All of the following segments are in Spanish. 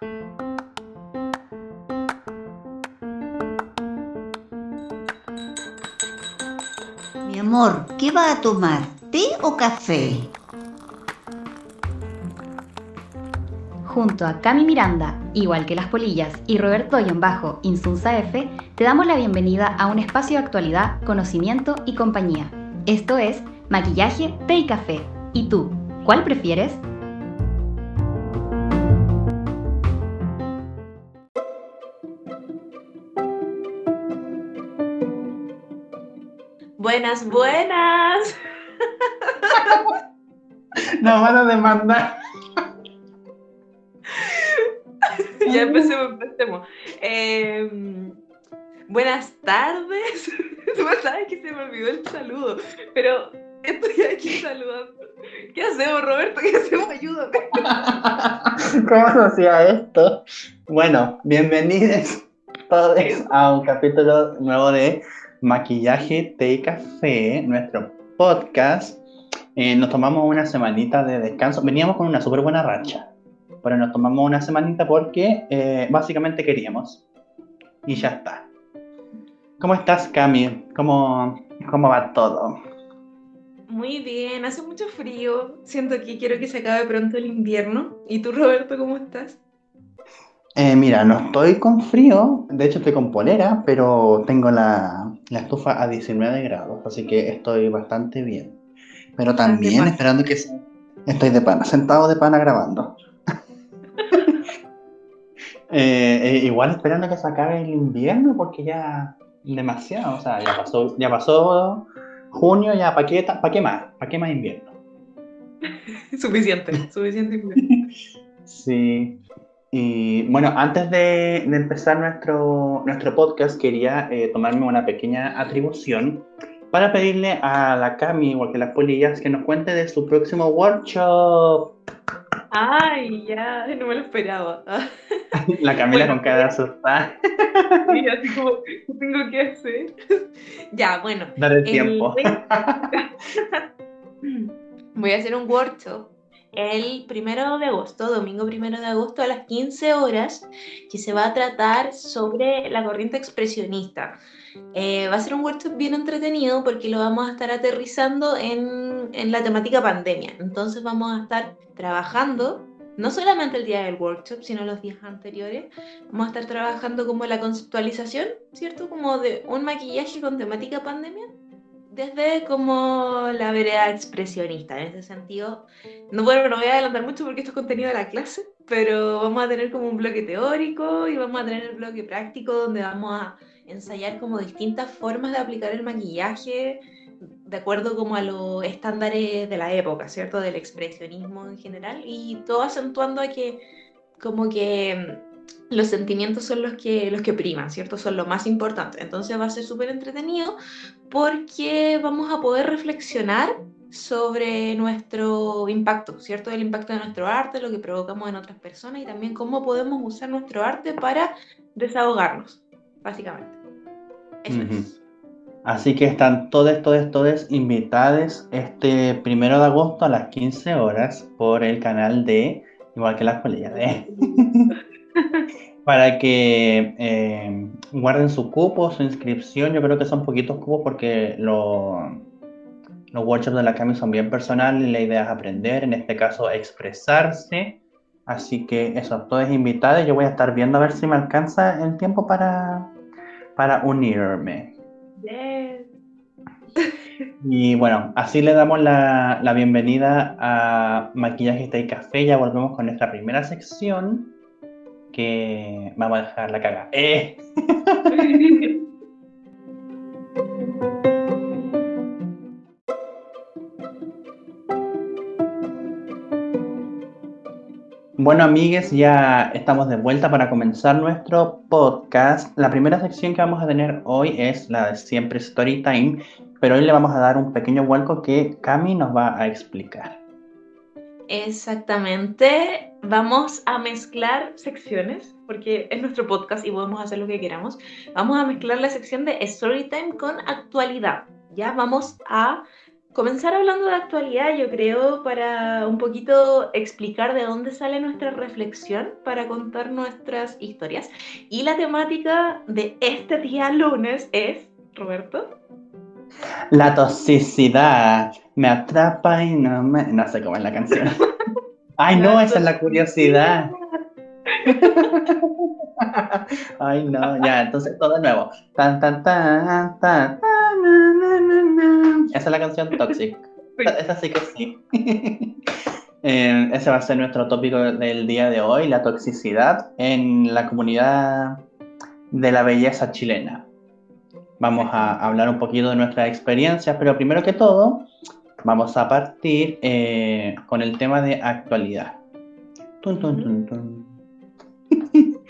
Mi amor, ¿qué va a tomar? ¿Té o café? Junto a Cami Miranda, igual que las polillas, y Roberto Bajo, Insunza F, te damos la bienvenida a un espacio de actualidad, conocimiento y compañía. Esto es Maquillaje, Té y Café. ¿Y tú, cuál prefieres? Buenas, buenas. Nos van a demandar. ya empecemos, empecemos. Em, buenas tardes. Tú sabes que se me olvidó el saludo, pero estoy aquí saludando. ¿Qué hacemos, Roberto? ¿Qué hacemos? Ayúdame. ¿Cómo se hacía esto? Bueno, bienvenidos todos a un capítulo nuevo de Maquillaje, Té y Café, nuestro podcast. Eh, nos tomamos una semanita de descanso. Veníamos con una súper buena racha, pero nos tomamos una semanita porque eh, básicamente queríamos. Y ya está. ¿Cómo estás, Cami? ¿Cómo, ¿Cómo va todo? Muy bien, hace mucho frío. Siento que quiero que se acabe pronto el invierno. ¿Y tú, Roberto, cómo estás? Eh, mira, no estoy con frío, de hecho estoy con polera, pero tengo la, la estufa a 19 grados, así que estoy bastante bien. Pero también esperando que se... Estoy de pana, sentado de pana grabando. Eh, eh, igual esperando que se acabe el invierno porque ya demasiado, o sea, ya pasó, ya pasó junio, ya para qué, pa qué más, para qué más invierno. suficiente, suficiente invierno. sí. Y bueno, antes de, empezar nuestro, nuestro podcast, quería eh, tomarme una pequeña atribución para pedirle a la Cami, igual que las polillas, que nos cuente de su próximo workshop. Ay, ya, no me lo esperaba. La Camila con cada asustada. Y así como, ¿qué tengo que hacer? Ya, bueno. Dar el tiempo. Voy a hacer un workshop el primero de agosto, domingo primero de agosto a las 15 horas, que se va a tratar sobre la corriente expresionista. Eh, va a ser un workshop bien entretenido porque lo vamos a estar aterrizando en, en, la temática pandemia. Entonces vamos a estar trabajando, no solamente el día del workshop, sino los días anteriores, vamos a estar trabajando como la conceptualización, ¿cierto? Como de un maquillaje con temática pandemia desde como la vereda expresionista. En ese sentido, no, bueno, no voy a adelantar mucho porque esto es contenido de la clase, pero vamos a tener como un bloque teórico y vamos a tener el bloque práctico donde vamos a ensayar como distintas formas de aplicar el maquillaje de acuerdo como a los estándares de la época, ¿cierto? Del expresionismo en general y todo acentuando a que como que los sentimientos son los que, los que priman, ¿cierto? Son lo más importante. Entonces va a ser súper entretenido porque vamos a poder reflexionar sobre nuestro impacto, ¿cierto? El impacto de nuestro arte, lo que provocamos en otras personas y también cómo podemos usar nuestro arte para desahogarnos, básicamente. Eso es. Así que están todos, todos, todos invitados este primero de agosto a las 15 horas por el canal de Igual que las polillas de para que eh, guarden su cupo, su inscripción. Yo creo que son poquitos cupos porque los workshops de la CAMI son bien personales y la idea es aprender, en este caso expresarse. Así que eso, todos invitados. Yo voy a estar viendo a ver si me alcanza el tiempo para, para unirme. Y bueno, así le damos la, la bienvenida a Maquillaje y Café. Ya volvemos con nuestra primera sección que vamos a dejar la caga. ¡Eh! Bueno, amigues, ya estamos de vuelta para comenzar nuestro podcast. La primera sección que vamos a tener hoy es la de siempre Story Time, pero hoy le vamos a dar un pequeño vuelco que Cami nos va a explicar. Exactamente. Vamos a mezclar secciones, porque es nuestro podcast y podemos hacer lo que queramos. Vamos a mezclar la sección de Storytime con actualidad. Ya vamos a comenzar hablando de actualidad, yo creo, para un poquito explicar de dónde sale nuestra reflexión, para contar nuestras historias. Y la temática de este día lunes es, Roberto. La toxicidad me atrapa y no me... No sé cómo es la canción. Ay, no, esa es la curiosidad. Ay, no, ya, entonces todo de nuevo. Tan, tan, tan, tan, Esa es la canción Toxic. Esa sí que sí. Eh, ese va a ser nuestro tópico del día de hoy, la toxicidad en la comunidad de la belleza chilena. Vamos a hablar un poquito de nuestras experiencias, pero primero que todo, vamos a partir eh, con el tema de actualidad. Tun, tun, tun, tun.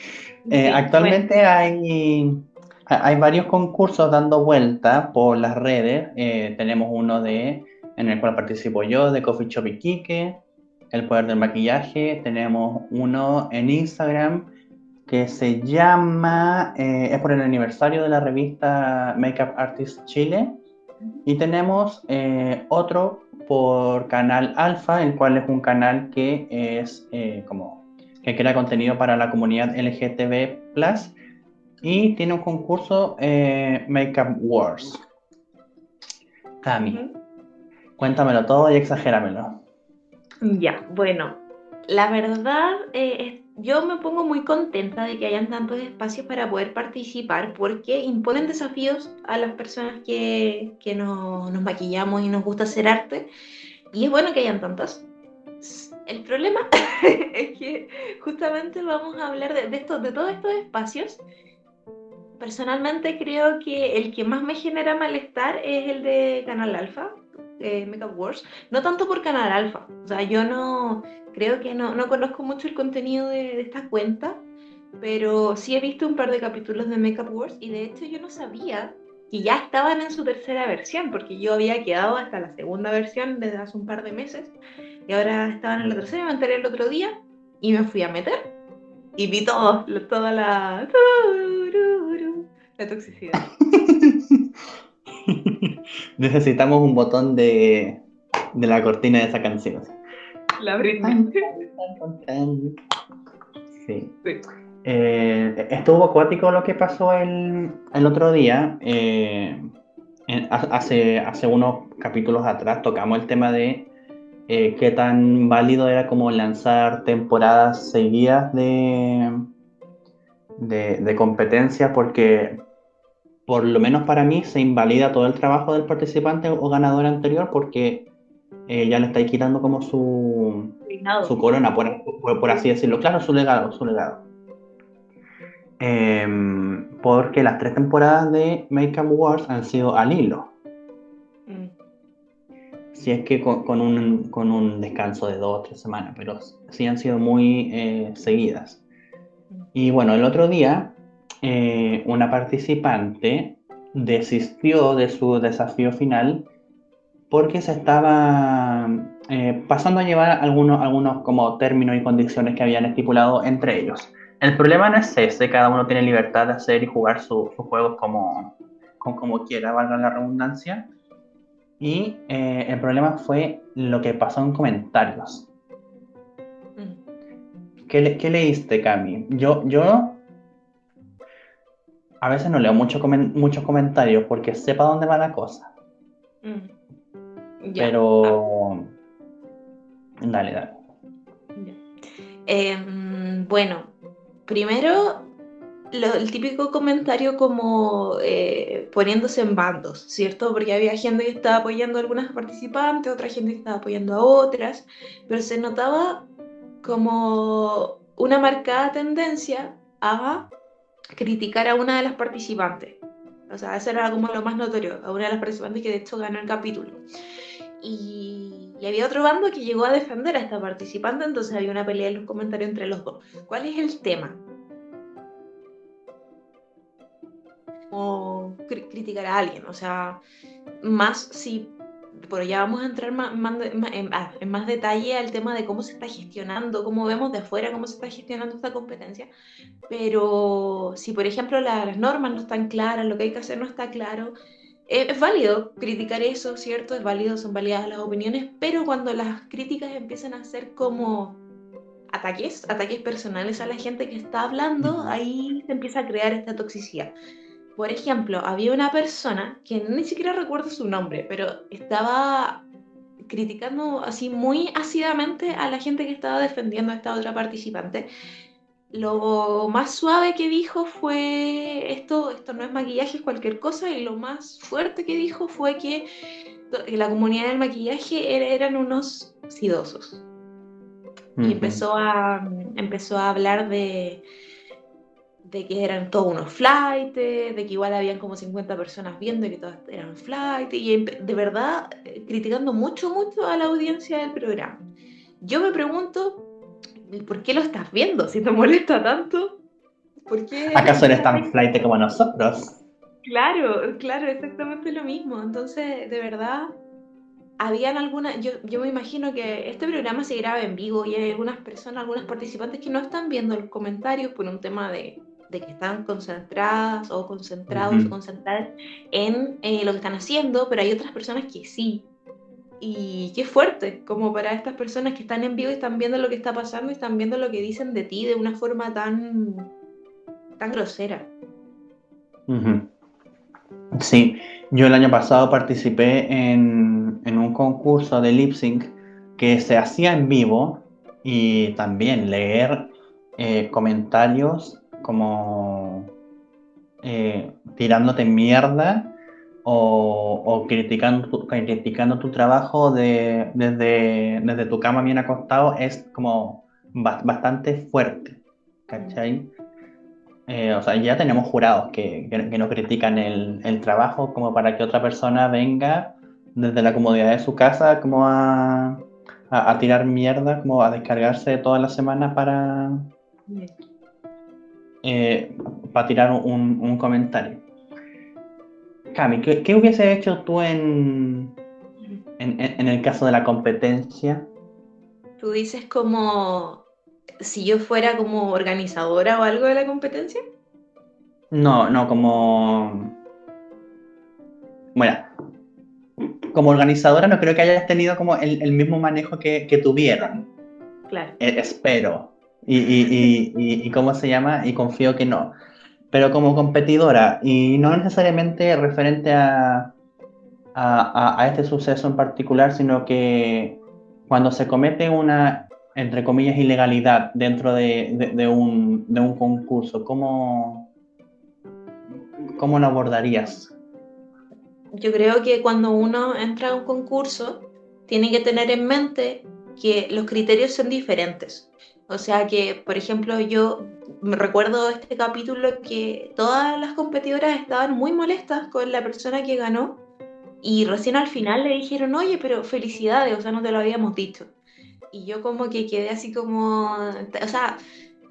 Eh, actualmente hay, hay varios concursos dando vuelta por las redes. Eh, tenemos uno de, en el cual participo yo, de Coffee Shop Iquique, El Poder del Maquillaje. Tenemos uno en Instagram que se llama, eh, es por el aniversario de la revista Makeup Artist Chile. Y tenemos otro por Canal Alfa, el cual es un canal que es como que crea contenido para la comunidad LGTB y tiene un concurso eh, Makeup Wars. Cami, cuéntamelo todo y exagéramelo. Ya, bueno, la verdad, eh, yo me pongo muy contenta de que hayan tantos espacios para poder participar porque imponen desafíos a las personas que, que nos maquillamos y nos gusta hacer arte. Y es bueno que hayan tantos. El problema es que justamente vamos a hablar de, de todos estos espacios. Personalmente creo que el que más me genera malestar es el de Canal Alfa, eh, Makeup Wars. No tanto por Canal Alfa, o sea, yo no creo que no, no conozco mucho el contenido de, de esta cuenta, pero sí he visto un par de capítulos de Makeup Wars y de hecho yo no sabía que ya estaban en su tercera versión, porque yo había quedado hasta la segunda versión desde hace un par de meses y ahora estaban en la tercera, me enteré el otro día y me fui a meter. Y vi todo, toda la. La toxicidad. Necesitamos un botón de, de la cortina de esa canción. La Britney. Sí. Eh, estuvo acuático lo que pasó el, el otro día. Eh, hace, hace unos capítulos atrás tocamos el tema de eh, qué tan válido era como lanzar temporadas seguidas de, de, competencia, porque por lo menos para mí se invalida todo el trabajo del participante o ganador anterior porque eh, ya le estáis quitando como su, su corona, por, así decirlo. Claro, su legado, su legado. Em, porque las tres temporadas de Make Up Wars han sido al hilo si es que con, un, descanso de dos o tres semanas, pero sí han sido muy eh, seguidas. Y bueno, el otro día eh, una participante desistió de su desafío final porque se estaba eh, pasando a llevar algunos, algunos como términos y condiciones que habían estipulado entre ellos. El problema no es ese, cada uno tiene libertad de hacer y jugar sus juegos como, como quiera, valga la redundancia y eh, el problema fue lo que pasó en comentarios. Mm. ¿Qué, leíste, Cami? Yo, yo a veces no leo mucho muchos comentarios porque sepa dónde va la cosa. Mm. Pero... Dale, dale. Em, bueno, primero el típico comentario como eh, poniéndose en bandos, ¿cierto? Porque había gente que estaba apoyando a algunas participantes, otra gente que estaba apoyando a otras, pero se notaba como una marcada tendencia a criticar a una de las participantes. O sea, eso era como lo más notorio, a una de las participantes que de hecho ganó el capítulo. Y, y, había otro bando que llegó a defender a esta participante, entonces había una pelea en los comentarios entre los dos. ¿Cuál es el tema? o criticar a alguien, o sea, más si por ya vamos a entrar más, ah, en, más detalle al tema de cómo se está gestionando, cómo vemos de afuera cómo se está gestionando esta competencia, pero si por ejemplo las normas no están claras, lo que hay que hacer no está claro, es válido criticar eso, ¿cierto? Es válido, son válidas las opiniones, pero cuando las críticas empiezan a ser como ataques, ataques personales a la gente que está hablando, ahí se empieza a crear esta toxicidad. Por ejemplo, había una persona que ni siquiera recuerdo su nombre, pero estaba criticando así muy ácidamente a la gente que estaba defendiendo a esta otra participante. Lo más suave que dijo fue esto, esto no es maquillaje, es cualquier cosa, y lo más fuerte que dijo fue que la comunidad del maquillaje eran unos sidosos. Y empezó a, empezó a hablar de, de que eran todos unos flights, de que igual habían como 50 personas viendo y que todas eran flights, y de verdad eh, criticando mucho, mucho a la audiencia del programa. Yo me pregunto, ¿por qué lo estás viendo? Si te molesta tanto, ¿por qué? ¿Acaso eres tan flight como nosotros? Claro, claro, exactamente lo mismo. Entonces, de verdad, habían algunas, yo, yo me imagino que este programa se graba en vivo y hay algunas personas, algunas participantes que no están viendo los comentarios por un tema de, de que están concentradas o concentrados o concentradas en eh, lo que están haciendo, pero hay otras personas que sí. Y qué fuerte, como para estas personas que están en vivo y están viendo lo que está pasando y están viendo lo que dicen de ti de una forma tan, tan grosera. Sí, yo el año pasado participé en, en un concurso de lip sync que se hacía en vivo y también leer eh, comentarios como eh, tirándote mierda o, criticando, tu, criticando tu trabajo de, desde, desde, tu cama bien acostado es como bastante fuerte, ¿cachai? Eh, o sea, ya tenemos jurados que, que, nos critican el, el, trabajo como para que otra persona venga desde la comodidad de su casa como a, a, tirar mierda, como a descargarse todas las semanas para, eh, para tirar un, comentario. Cami, ¿qué, hubiese hecho tú en, en, el caso de la competencia? Tú dices como si yo fuera como organizadora o algo de la competencia. No, no, como... Bueno, como organizadora no creo que hayas tenido como el, mismo manejo que, tuvieron. Claro. E, espero y, y, y, y, cómo se llama, y confío que no. Pero como competidora, y no necesariamente referente a, a, a, este suceso en particular, sino que cuando se comete una, entre comillas, ilegalidad dentro de, de, un, de un concurso, ¿cómo, ¿cómo lo abordarías? Yo creo que cuando uno entra a un concurso, tiene que tener en mente que los criterios son diferentes. O sea que, por ejemplo, yo me recuerdo este capítulo que todas las competidoras estaban muy molestas con la persona que ganó y recién al final le dijeron, oye, pero felicidades, o sea, no te lo habíamos dicho. Y yo como que quedé así como, o sea,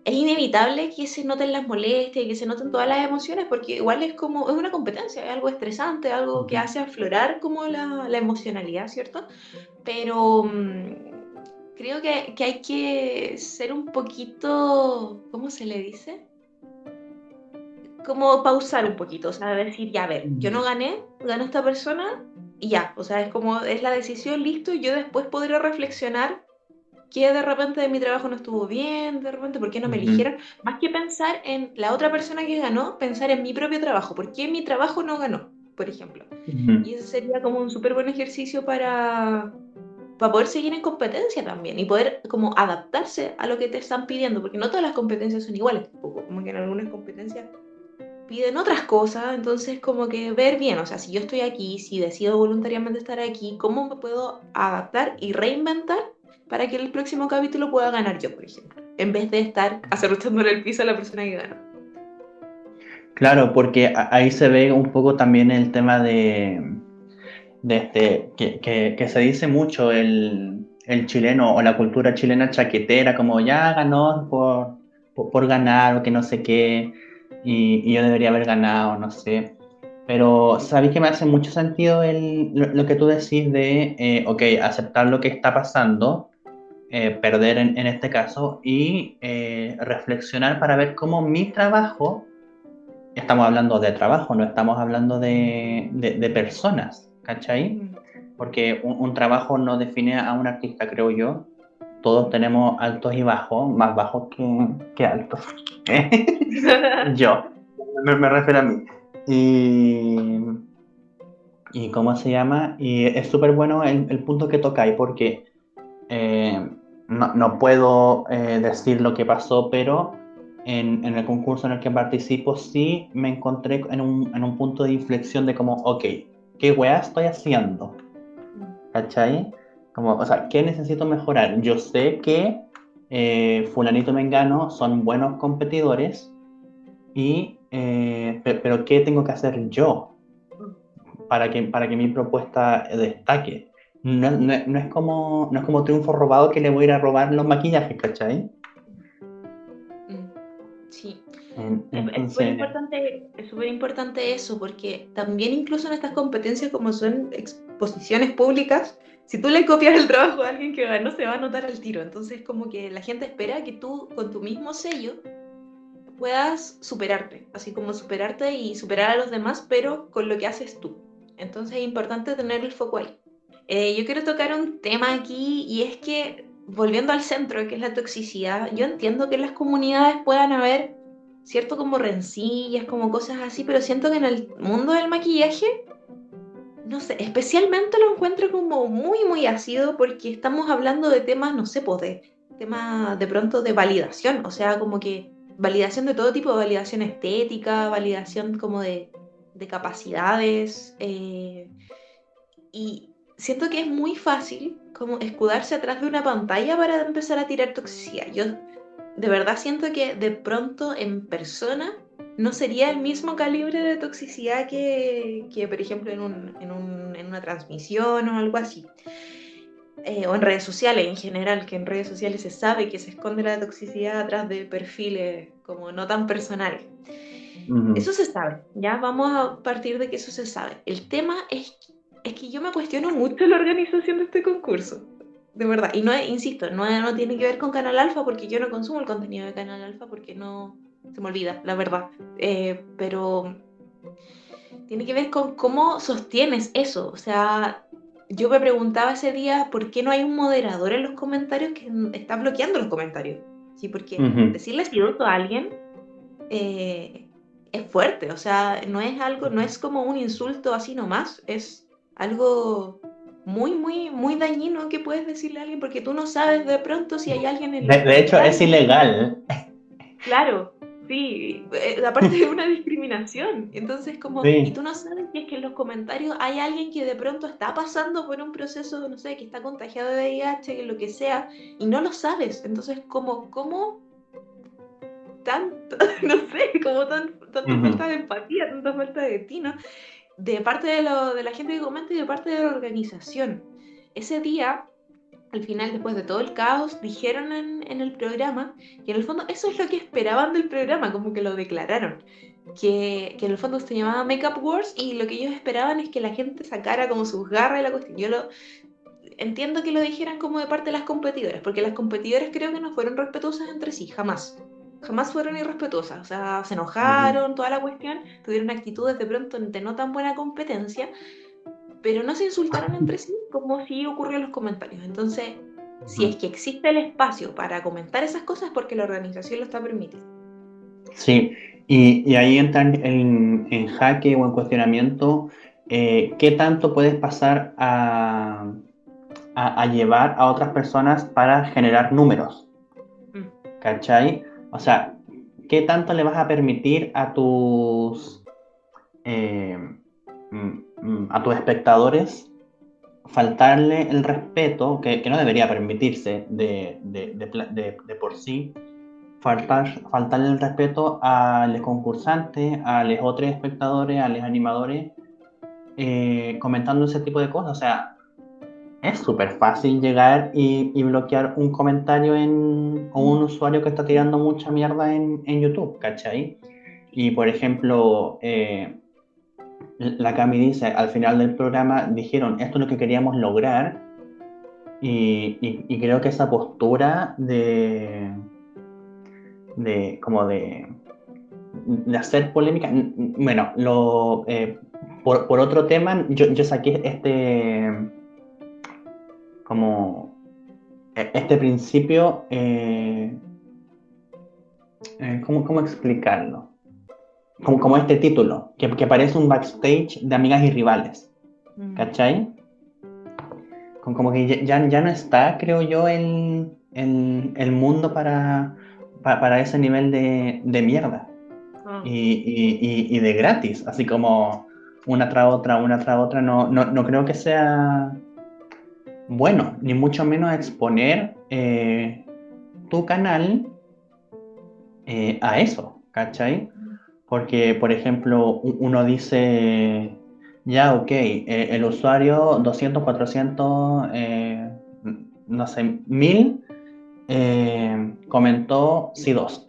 es inevitable que se noten las molestias que se noten todas las emociones, porque igual es como, es una competencia, es algo estresante, algo que hace aflorar como la, la emocionalidad, ¿cierto? Pero mm, creo que, que, hay que ser un poquito, ¿cómo se le dice? Como pausar un poquito, o sea, decir, ya, a ver, yo no gané, ganó esta persona y ya, o sea, es como, es la decisión, listo, y yo después podré reflexionar que de repente de mi trabajo no estuvo bien, de repente, ¿por qué no me eligieron? Más que pensar en la otra persona que ganó, pensar en mi propio trabajo, ¿por qué mi trabajo no ganó? Por ejemplo. Y eso sería como un súper buen ejercicio para, para poder seguir en competencia también y poder como adaptarse a lo que te están pidiendo, porque no todas las competencias son iguales, como que en algunas competencias piden otras cosas, entonces como que ver bien, o sea, si yo estoy aquí, si decido voluntariamente estar aquí, ¿cómo me puedo adaptar y reinventar para que el próximo capítulo pueda ganar yo, por ejemplo, en vez de estar acerruchándole el piso a la persona que ganó? Claro, porque ahí se ve un poco también el tema de de este, que, que, se dice mucho el, el, chileno o la cultura chilena chaquetera, como ya ganó por, por, ganar o que no sé qué, y, yo debería haber ganado, no sé. Pero sabéis que me hace mucho sentido el, lo, que tú decís de, eh, ok, aceptar lo que está pasando, eh, perder en, en, este caso, y eh, reflexionar para ver cómo mi trabajo estamos hablando de trabajo, no estamos hablando de, de, personas, ¿cachai? Mm. Porque un, un, trabajo no define a un artista, creo yo. Todos tenemos altos y bajos, más bajos que, que altos. yo, me, me, refiero a mí. Y, y ¿cómo se llama? Y es súper bueno el, el, punto que tocáis porque eh, no, no, puedo eh, decir lo que pasó, pero en, en, el concurso en el que participo sí me encontré en un, en un punto de inflexión de como, ok, ¿qué weá estoy haciendo? ¿Cachai? Como, o sea, ¿qué necesito mejorar? Yo sé que eh, fulanito mengano son buenos competidores, y, eh, pero ¿qué tengo que hacer yo para que, para que mi propuesta destaque? No, no, es como, no es como triunfo robado que le voy a ir a robar los maquillajes, ¿cachai? Sí. Es súper importante, es importante eso, porque también incluso en estas competencias como son exposiciones públicas, si tú le copias el trabajo a alguien que ganó, se va a notar al tiro. Entonces como que la gente espera que tú con tu mismo sello puedas superarte, así como superarte y superar a los demás, pero con lo que haces tú. Entonces es importante tener el foco ahí. Eh, yo quiero tocar un tema aquí y es que volviendo al centro, que es la toxicidad, yo entiendo que en las comunidades puedan haber, cierto, como rencillas, como cosas así, pero siento que en el mundo del maquillaje, no sé, especialmente lo encuentro como muy, muy ácido porque estamos hablando de temas, no sé, pues de temas de pronto de validación, o sea, como que validación de todo tipo, validación estética, validación como de, de capacidades, eh, y siento que es muy fácil como escudarse atrás de una pantalla para empezar a tirar toxicidad. Yo de verdad siento que de pronto en persona no sería el mismo calibre de toxicidad que, que por ejemplo, en, un, en, un, en, una transmisión o algo así. Eh, o en redes sociales en general, que en redes sociales se sabe que se esconde la toxicidad atrás de perfiles como no tan personales. Uh -huh. Eso se sabe, ya vamos a partir de que eso se sabe. El tema es es que yo me cuestiono mucho la organización de este concurso. De verdad. Y no, insisto, no, no tiene que ver con Canal Alfa porque yo no consumo el contenido de Canal Alfa porque no se me olvida, la verdad. Eh, pero tiene que ver con cómo sostienes eso. O sea, yo me preguntaba ese día por qué no hay un moderador en los comentarios que está bloqueando los comentarios. Sí, porque uh -huh. decirle piloto a alguien eh, es fuerte. O sea, no es algo, no es como un insulto así nomás. Es algo muy, muy, muy dañino que puedes decirle a alguien porque tú no sabes de pronto si hay alguien en De, de hecho, es ilegal. Claro, sí, eh, aparte de una discriminación. Entonces, como, sí. y tú no sabes si es que en los comentarios hay alguien que de pronto está pasando por un proceso, no sé, que está contagiado de VIH, que lo que sea, y no lo sabes. Entonces, como, ¿cómo tanto, no sé, como tan, tanta uh -huh. falta de empatía, tanta falta de tino? De parte de, lo, de, la gente que comenta y de parte de la organización. Ese día, al final, después de todo el caos, dijeron en, el programa que en el fondo eso es lo que esperaban del programa, como que lo declararon. Que, que en el fondo se llamaba Makeup Wars y lo que ellos esperaban es que la gente sacara como sus garras y la cuestión. Yo lo, entiendo que lo dijeran como de parte de las competidoras, porque las competidoras creo que no fueron respetuosas entre sí, jamás jamás fueron irrespetuosas, o sea, se enojaron, toda la cuestión, tuvieron actitudes de pronto de no tan buena competencia, pero no se insultaron entre sí como si ocurrió en los comentarios. Entonces, si es que existe el espacio para comentar esas cosas, porque la organización lo está permitiendo. Sí, y, y ahí entran en, en, jaque o en cuestionamiento eh, qué tanto puedes pasar a, a, a, llevar a otras personas para generar números. Mm. ¿Cachai? O sea, ¿qué tanto le vas a permitir a tus, eh, mm, mm, a tus espectadores faltarle el respeto, que, que no debería permitirse de, de, de, por sí, faltar, faltarle el respeto a los concursantes, a los otros espectadores, a los animadores, eh, comentando ese tipo de cosas? O sea, es súper fácil llegar y, y, bloquear un comentario en, o un usuario que está tirando mucha mierda en, en YouTube, ¿cachai? Y por ejemplo, eh, la Cami dice, al final del programa dijeron, esto es lo que queríamos lograr, y, y, y creo que esa postura de, de como de, de hacer polémica, bueno, lo, eh, por, por, otro tema, yo, yo saqué este, como, e, este principio, eh, eh, ¿cómo, ¿cómo, explicarlo? Como, como este título, que, que, parece un backstage de amigas y rivales, mm. ¿cachai? Como, como que ya, ya no está, creo yo, el, el, el mundo para para ese nivel de, de mierda. Ah. Y, y, y, de gratis, así como una tras otra, una tras otra, no, no, no creo que sea bueno, ni mucho menos exponer eh, tu canal eh, a eso, ¿cachai? Porque, por ejemplo, uno dice, ya, ok, eh, el usuario 200, 400, no sé, 1000 eh, comentó dos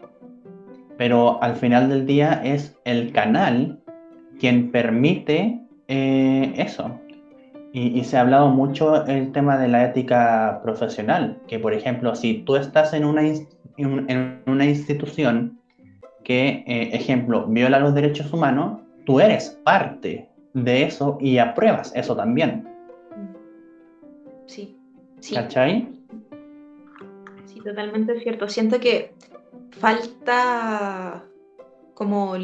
pero al final del día es el canal quien permite eh, eso. Y, se ha hablado mucho el tema de la ética profesional, que por ejemplo, si tú estás en una, en una institución que, eh, ejemplo, viola los derechos humanos, tú eres parte de eso y apruebas eso también. Sí. sí. ¿Cachai? totalmente cierto. Siento que falta como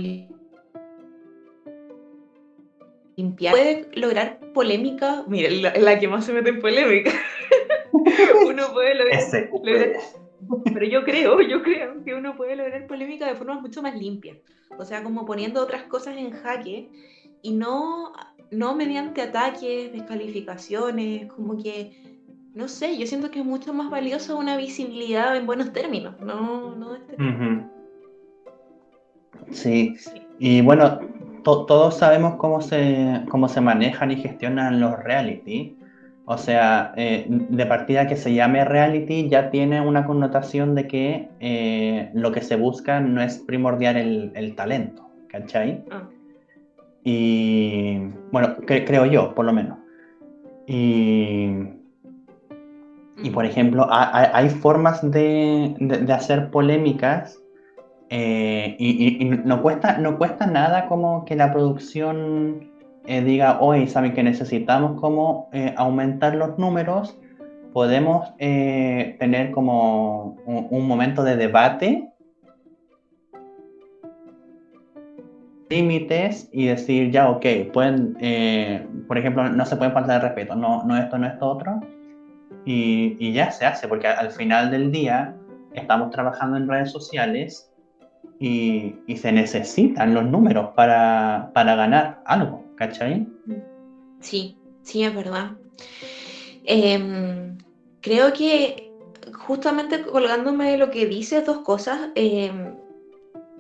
limpiar. Puede lograr polémica. Mira, la, la que más se mete en polémica. uno puede lograr, Pero yo creo, yo creo que uno puede lograr polémica de forma mucho más limpia. O sea, como poniendo otras cosas en jaque y no, no mediante ataques, descalificaciones, como que no sé, yo siento que es mucho más valiosa una visibilidad en buenos términos, no, no este sí. y bueno, todos sabemos cómo se, cómo se manejan y gestionan los reality. O sea, eh, de partida que se llame reality ya tiene una connotación de que eh, lo que se busca no es primordial el, talento, ¿cachai? Ah. Y bueno, creo yo, por lo menos. Y y por ejemplo, hay, formas de, hacer polémicas eh, y, no, cuesta, no cuesta nada como que la producción eh, diga, hoy saben que necesitamos como eh, aumentar los números, podemos tener como un, momento de debate, límites y decir, ya, ok, pueden, por ejemplo, no se pueden faltar de respeto, no, no esto, no esto, otro y, ya se hace, porque al final del día estamos trabajando en redes sociales y, se necesitan los números para, ganar algo, ¿cachai? Sí, sí, es verdad. Em, creo que justamente colgándome de lo que dices, dos cosas. Em,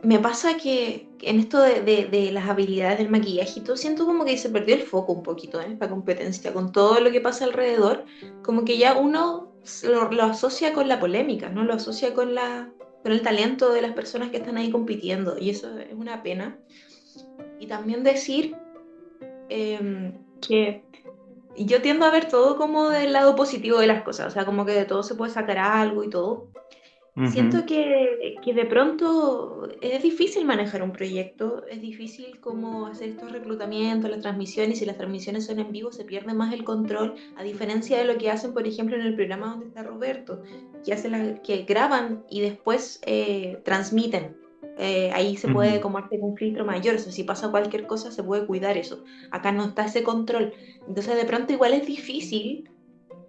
me pasa que en esto de, las habilidades del maquillajito, siento como que se perdió el foco un poquito, ¿eh? La competencia, con todo lo que pasa alrededor, como que ya uno lo, asocia con la polémica, ¿no? Lo asocia con, la, con el talento de las personas que están ahí compitiendo, y eso es una pena. Y también decir em, que yo tiendo a ver todo como del lado positivo de las cosas, o sea, como que de todo se puede sacar algo y todo. Siento que, que, de pronto es difícil manejar un proyecto, es difícil como hacer estos reclutamientos, las transmisiones, y si las transmisiones son en vivo se pierde más el control, a diferencia de lo que hacen, por ejemplo, en el programa donde está Roberto, que, hace la, que graban y después eh, transmiten. Eh, ahí se puede como hacer un filtro mayor, o sea, si pasa cualquier cosa se puede cuidar eso. Acá no está ese control. Entonces de pronto igual es difícil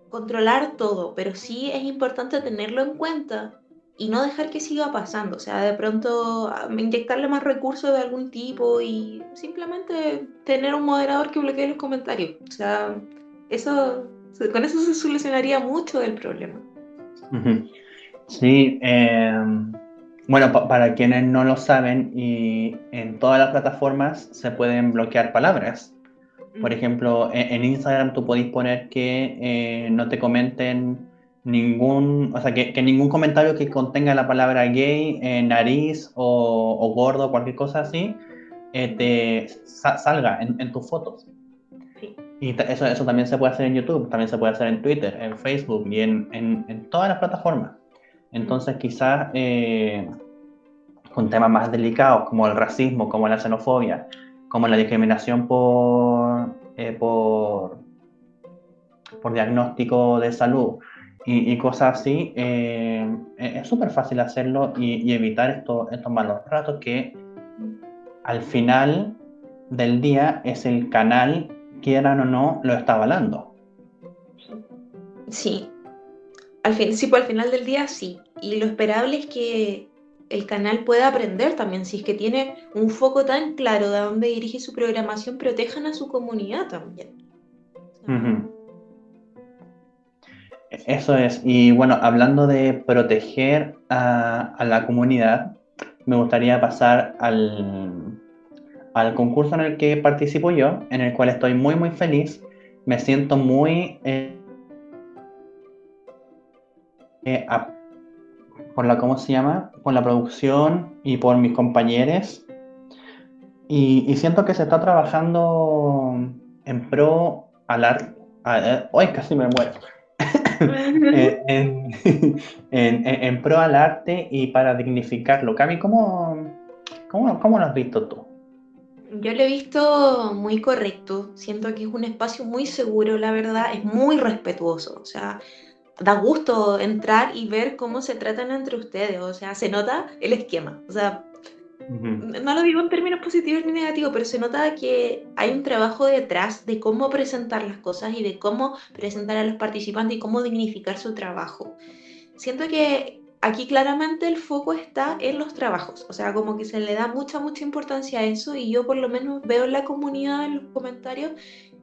controlar todo, pero sí es importante tenerlo en cuenta y no dejar que siga pasando, o sea, de pronto ah, inyectarle más recursos de algún tipo y simplemente tener un moderador que bloquee los comentarios. O sea, eso, con eso se solucionaría mucho el problema. Sí, em, bueno, para quienes no lo saben, y en todas las plataformas se pueden bloquear palabras. Por ejemplo, en, Instagram tú podéis poner que eh, no te comenten ningún, o sea, que, ningún comentario que contenga la palabra gay, eh, nariz o, o, gordo, cualquier cosa así, eh, te salga en, tus fotos. Y eso, eso también se puede hacer en YouTube, también se puede hacer en Twitter, en Facebook y en, en todas las plataformas. Entonces, quizás, eh, con temas más delicados como el racismo, como la xenofobia, como la discriminación por, eh, por, por diagnóstico de salud y, cosas así, eh, es súper fácil hacerlo y, evitar estos, estos malos ratos que al final del día es el canal, quieran o no, lo está avalando. Sí, al fin, sí, pues al final del día sí. Y lo esperable es que el canal pueda aprender también, si es que tiene un foco tan claro de dónde dirige su programación, protejan a su comunidad también. Eso es, y bueno, hablando de proteger a, la comunidad, me gustaría pasar al, concurso en el que participo yo, en el cual estoy muy, muy feliz, me siento muy... Eh, eh, por la, ¿cómo se llama? Por la producción y por mis compañeros. Y, siento que se está trabajando en pro al arte. Hoy casi me muero. en, en, pro al arte y para dignificarlo. Cami, ¿cómo, cómo, cómo lo has visto tú? Yo lo he visto muy correcto. Siento que es un espacio muy seguro, la verdad. Es muy respetuoso. O sea, da gusto entrar y ver cómo se tratan entre ustedes, o sea, se nota el esquema, o sea, no lo digo en términos positivos ni negativos, pero se nota que hay un trabajo detrás de cómo presentar las cosas y de cómo presentar a los participantes y cómo dignificar su trabajo. Siento que aquí claramente el foco está en los trabajos, o sea, como que se le da mucha, mucha importancia a eso y yo por lo menos veo en la comunidad, en los comentarios,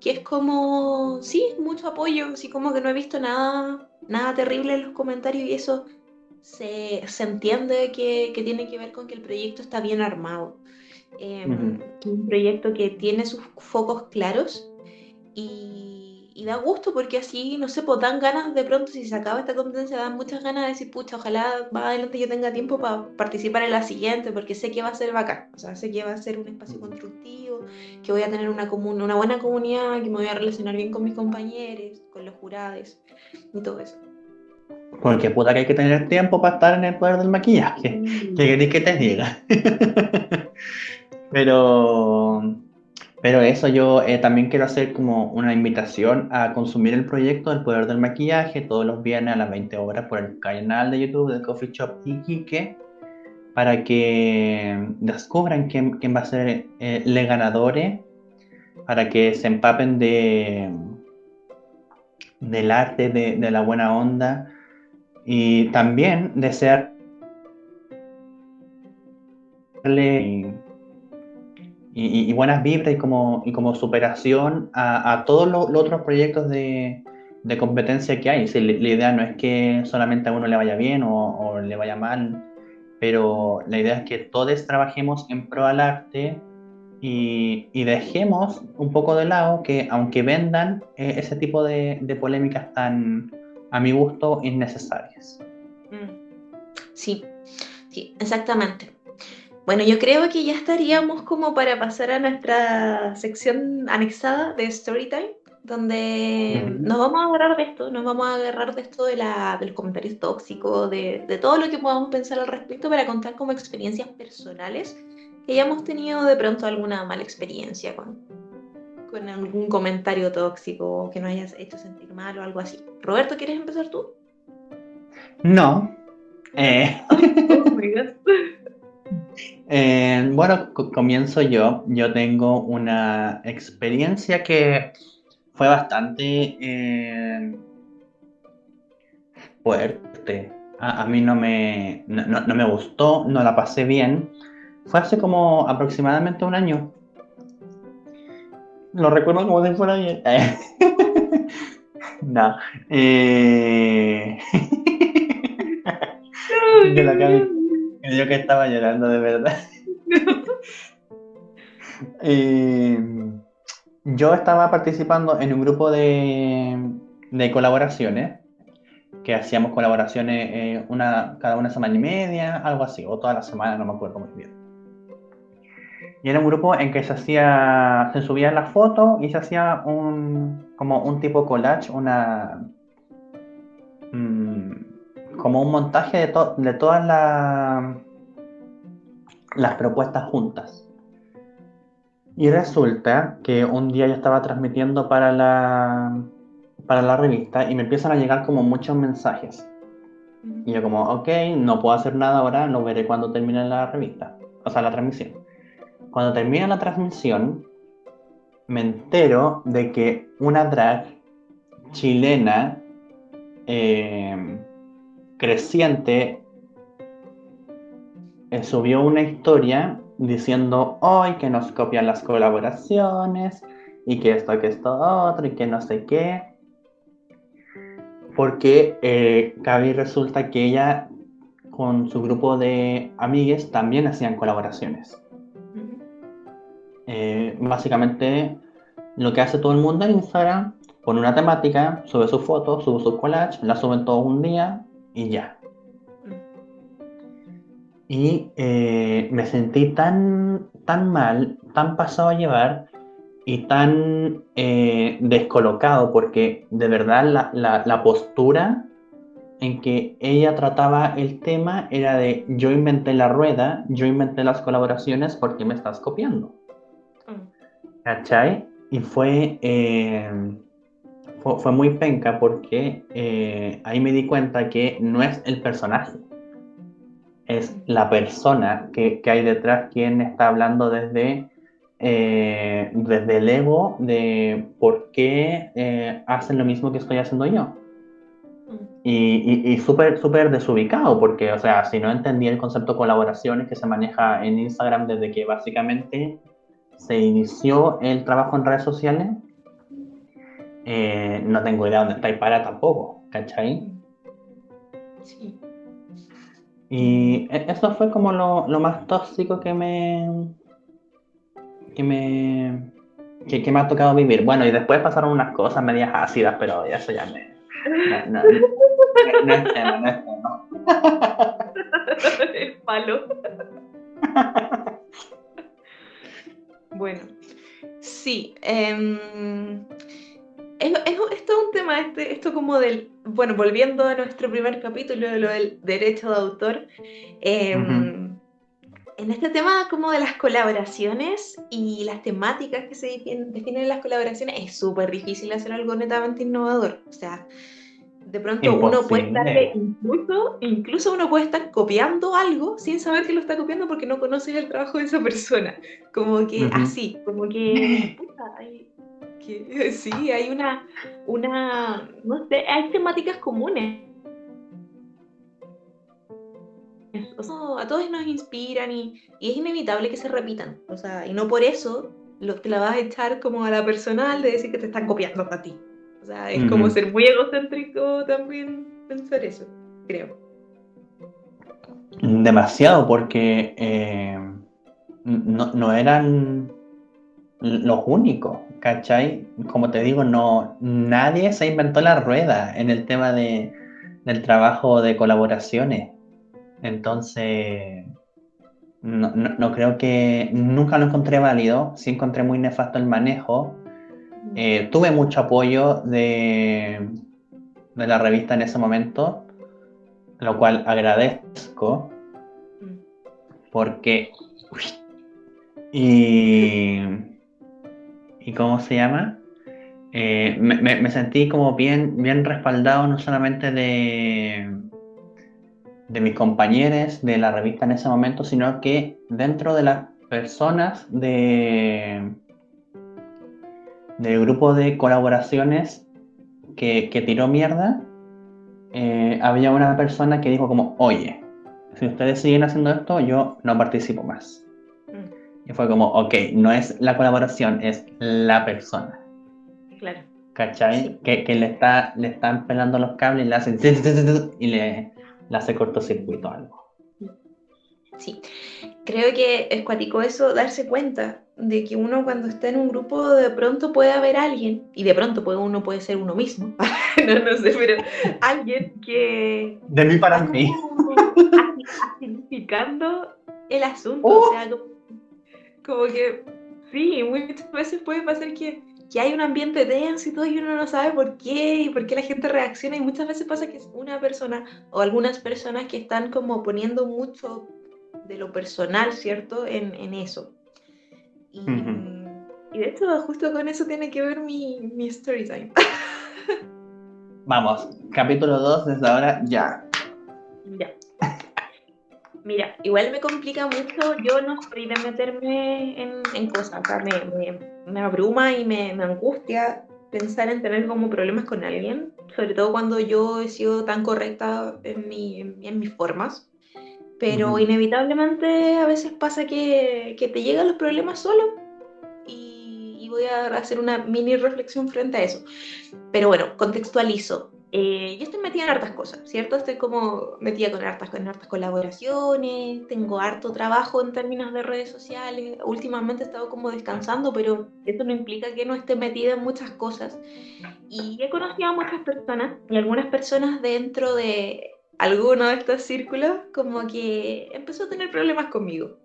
que es como, sí, mucho apoyo, así como que no he visto nada nada terrible en los comentarios y eso se, entiende que, tiene que ver con que el proyecto está bien armado. Em, un proyecto que tiene sus focos claros y, da gusto porque así, no sé, pues dan ganas de pronto, si se acaba esta competencia, dan muchas ganas de decir, pucha, ojalá más adelante yo tenga tiempo para participar en la siguiente porque sé que va a ser bacán, o sea, sé que va a ser un espacio constructivo, que voy a tener una, una buena comunidad, que me voy a relacionar bien con mis compañeros, con los jurados y todo eso. Porque puta que hay que tener tiempo para estar en el poder del maquillaje. Mm. Que queréis que te diga. pero, pero eso yo eh, también quiero hacer como una invitación a consumir el proyecto del poder del maquillaje todos los viernes a las 20 horas por el canal de YouTube de Coffee Shop Iquique para que descubran quién, quién va a ser eh, le ganadores, para que se empapen de del arte, de, de la buena onda y también desearle y, y, buenas vibras y como, y como superación a, todos los, otros proyectos de, de, competencia que hay. la, idea no es que solamente a uno le vaya bien o, le vaya mal, pero la idea es que todos trabajemos en pro al arte y, y dejemos un poco de lado que aunque vendan eh, ese tipo de, de polémicas tan, a mi gusto, innecesarias. Mm. Sí, sí, exactamente. Bueno, yo creo que ya estaríamos como para pasar a nuestra sección anexada de Storytime, donde nos vamos a agarrar de esto, nos vamos a agarrar de esto de, la, de los comentarios tóxicos, de, de todo lo que podamos pensar al respecto para contar como experiencias personales que hayamos tenido de pronto alguna mala experiencia con, con algún comentario tóxico que no hayas hecho sentir mal o algo así. Roberto, ¿quieres empezar tú? No. Eh. Oh eh, bueno, comienzo yo. Yo tengo una experiencia que fue bastante eh, fuerte. A, mí no me, no me gustó, no la pasé bien. Fue hace como aproximadamente un año lo recuerdo como si fuera no. Eh... yo, la yo que estaba llorando de verdad. Eh, yo estaba participando en un grupo de, de colaboraciones que hacíamos colaboraciones eh, una, cada una semana y media, algo así, o toda la semana, no me acuerdo muy bien. Y era un grupo en que se hacía, se subía la foto y se hacía un, como un tipo collage, una, mm, como un montaje de, de todas las las propuestas juntas. Y resulta que un día yo estaba transmitiendo para la, para la revista y me empiezan a llegar como muchos mensajes. Y yo como, ok, no puedo hacer nada ahora, lo veré cuando termine la revista, o sea, la transmisión. Cuando termina la transmisión, me entero de que una drag chilena eh, creciente eh, subió una historia diciendo hoy que nos copian las colaboraciones y que esto, que esto, otro y que no sé qué. Porque eh, resulta que ella con su grupo de amigues también hacían colaboraciones. Eh, básicamente lo que hace todo el mundo en Instagram, pone una temática, sube sus fotos, sube sus collages, la suben todos un día y ya. Y eh, me sentí tan, tan mal, tan pasado a llevar y tan eh, descolocado porque de verdad la, postura en que ella trataba el tema era de yo inventé la rueda, yo inventé las colaboraciones porque me estás copiando. ¿Cachai? Y fue, eh, fue, muy penca porque ahí me di cuenta que no es el personaje es la persona que, hay detrás quien está hablando desde, eh, desde el ego de por qué eh, hacen lo mismo que estoy haciendo yo. Mm. Y, y, súper, súper desubicado, porque, o sea, si no entendí el concepto de colaboraciones que se maneja en Instagram desde que básicamente se inició el trabajo en redes sociales, eh, no tengo idea dónde estáis para tampoco, ¿cachai? Sí. Y e, eso fue como lo, más tóxico que me. que me. Que, me ha tocado vivir. Bueno, y después pasaron unas cosas medias ácidas, pero eso ya me. No, no, no, es tema, no es tema. El palo. bueno, sí. Eh, es, es, todo un tema, este, esto como del, bueno, volviendo a nuestro primer capítulo de lo del derecho de autor, em, en este tema como de las colaboraciones y las temáticas que se definen, en las colaboraciones, es súper difícil hacer algo netamente innovador. O sea, de pronto uno puede estar, incluso, incluso uno puede estar copiando algo sin saber que lo está copiando porque no conoces el trabajo de esa persona. Como que así, como que sí, hay una, una, no sé, hay temáticas comunes. a todos nos inspiran y, es inevitable que se repitan. O sea, y no por eso lo, te la vas a echar como a la personal de decir que te están copiando a ti. O sea, es como ser muy egocéntrico también pensar eso, creo. Demasiado, porque eh, no, no eran los únicos, ¿cachai? Como te digo, no, nadie se inventó la rueda en el tema de, del trabajo de colaboraciones. Entonces, no, creo que nunca lo encontré válido, sí encontré muy nefasto el manejo. Eh, tuve mucho apoyo de, de la revista en ese momento, lo cual agradezco, porque... y y cómo se llama, eh, me, sentí como bien, bien respaldado no solamente de, de mis compañeros de la revista en ese momento, sino que dentro de las personas de del grupo de colaboraciones que, tiró mierda, eh, había una persona que dijo como, oye, si ustedes siguen haciendo esto, yo no participo más. Y fue como, ok, no es la colaboración, es la persona. Claro. ¿Cachai? Que, le, está, le están pelando los cables y le hacen y le, le hace cortocircuito algo. Sí, creo que es cuático eso, darse cuenta de que uno cuando está en un grupo de pronto puede haber alguien, y de pronto puede, uno puede ser uno mismo, no, no sé, pero alguien que... De mí para mí. Significando el asunto, o sea, como que sí, muchas veces puede pasar que, que hay un ambiente denso y todo y uno no sabe por qué y por qué la gente reacciona y muchas veces pasa que es una persona o algunas personas que están como poniendo mucho de lo personal, ¿cierto? En, en eso. Y, Ujú. y de hecho, justo con eso tiene que ver mi, mi story time. Vamos, capítulo 2 desde ahora ya. Ya. Mira, igual me complica mucho, yo no soy de meterme en, en cosas, o sea, me, me- me abruma y me, me angustia pensar en tener como problemas con alguien, sobre todo cuando yo he sido tan correcta en, mi, en mis formas, pero Ujú. inevitablemente a veces pasa que, que te llegan los problemas solo y, y voy a hacer una mini reflexión frente a eso. Pero bueno, contextualizo. Eh, yo estoy metida en hartas cosas, ¿cierto? Estoy como metida con hartas, con hartas colaboraciones, tengo harto trabajo en términos de redes sociales. Últimamente he estado como descansando, pero eso no implica que no esté metida en muchas cosas. Y he conocido a muchas personas y algunas personas dentro de alguno de estos círculos como que empezó a tener problemas conmigo.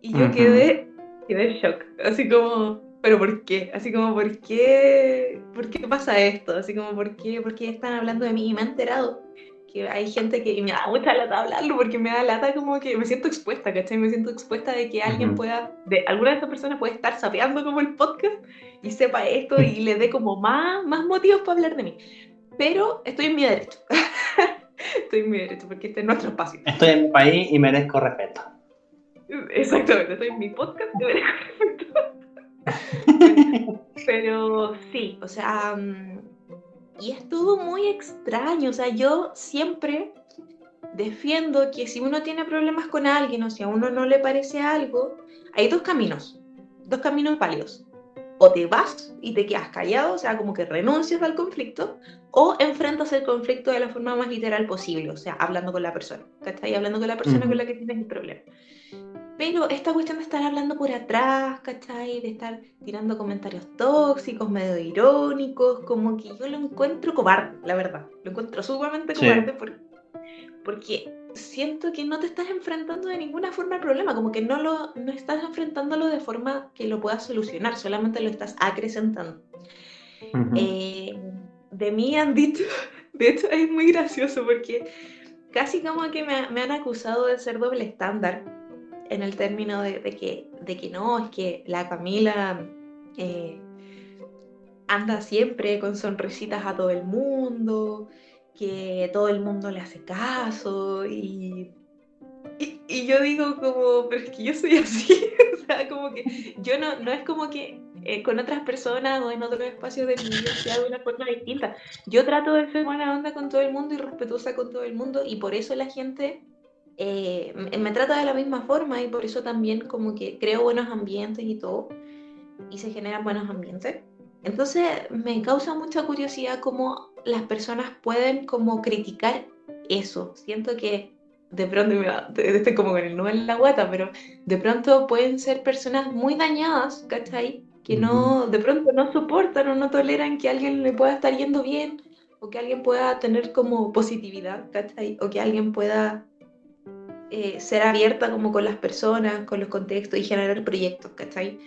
Y yo Ujú. quedé, quedé en shock, así como, ¿pero por qué? Así como, ¿por qué? ¿Por qué pasa esto? Así como, ¿por qué? ¿Por qué están hablando de mí? Y me he enterado que hay gente que me da mucha lata hablarlo porque me da lata como que me siento expuesta, ¿cachai? Me siento expuesta de que alguien Ujú. pueda, de alguna de esas personas puede estar sapeando como el podcast y sepa esto y le dé como más, más motivos para hablar de mí. Pero estoy en mi derecho. estoy en mi derecho porque este es nuestro espacio. Estoy en mi país y merezco respeto. Exactamente, estoy en mi podcast de merezco respeto. Pero sí, o sea, mm, y es todo muy extraño, o sea, yo siempre defiendo que si uno tiene problemas con alguien o si a uno no le parece algo, hay dos caminos, dos caminos válidos. O te vas y te quedas callado, o sea, como que renuncias al conflicto, o enfrentas el conflicto de la forma más literal posible, o sea, hablando con la persona, ¿cachai? Hablando con la persona Ujú. con la que tienes el problema. Pero esta cuestión de estar hablando por atrás, ¿cachai? De estar tirando comentarios tóxicos, medio irónicos, como que yo lo encuentro cobarde, la verdad. Lo encuentro sumamente Sí. cobarde por- porque siento que no te estás enfrentando de ninguna forma al problema, como que no, lo, no estás enfrentándolo de forma que lo puedas solucionar, solamente lo estás acrecentando. Eh, de mí han dicho, de hecho es muy gracioso porque casi como que me, me han acusado de ser doble estándar en el término de, de que, de que no, es que la Camila eh, anda siempre con sonrisitas a todo el mundo, que todo el mundo le hace caso y, y, yo digo como, pero es que yo soy así, o sea, como que yo no, no es como que eh, con otras personas o en otros espacios de mi vida sea de una forma distinta. Yo trato de ser buena onda con todo el mundo y respetuosa con todo el mundo y por eso la gente eh, me, me trata de la misma forma y por eso también como que creo buenos ambientes y todo y se generan buenos ambientes. Entonces me causa mucha curiosidad cómo las personas pueden como criticar eso. Siento que de pronto, me va- de- estoy como con el nudo en la guata, pero de pronto pueden ser personas muy dañadas, ¿cachai? Que no, de pronto no soportan o no toleran que a alguien le pueda estar yendo bien o que alguien pueda tener como positividad, ¿cachai? O que alguien pueda eh, ser abierta como con las personas, con los contextos y generar proyectos, ¿cachai?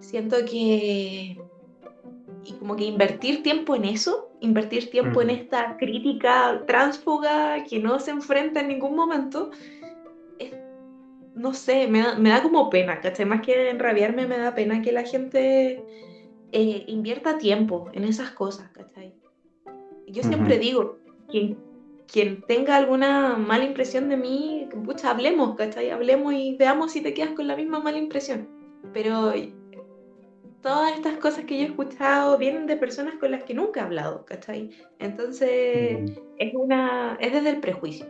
Siento que... Y como que invertir tiempo en eso, invertir tiempo en esta crítica tránsfuga que no se enfrenta en ningún momento, es- no sé, me da, me da como pena, ¿cachai? Más que enrabiarme, me da pena que la gente eh, invierta tiempo en esas cosas, ¿cachai? Yo siempre digo, quien, quien tenga alguna mala impresión de mí, pucha, hablemos, ¿cachai? Hablemos y veamos si te quedas con la misma mala impresión. Pero todas estas cosas que yo he escuchado vienen de personas con las que nunca he hablado, ¿cachai? Entonces, Ujú. es, una, es desde el prejuicio.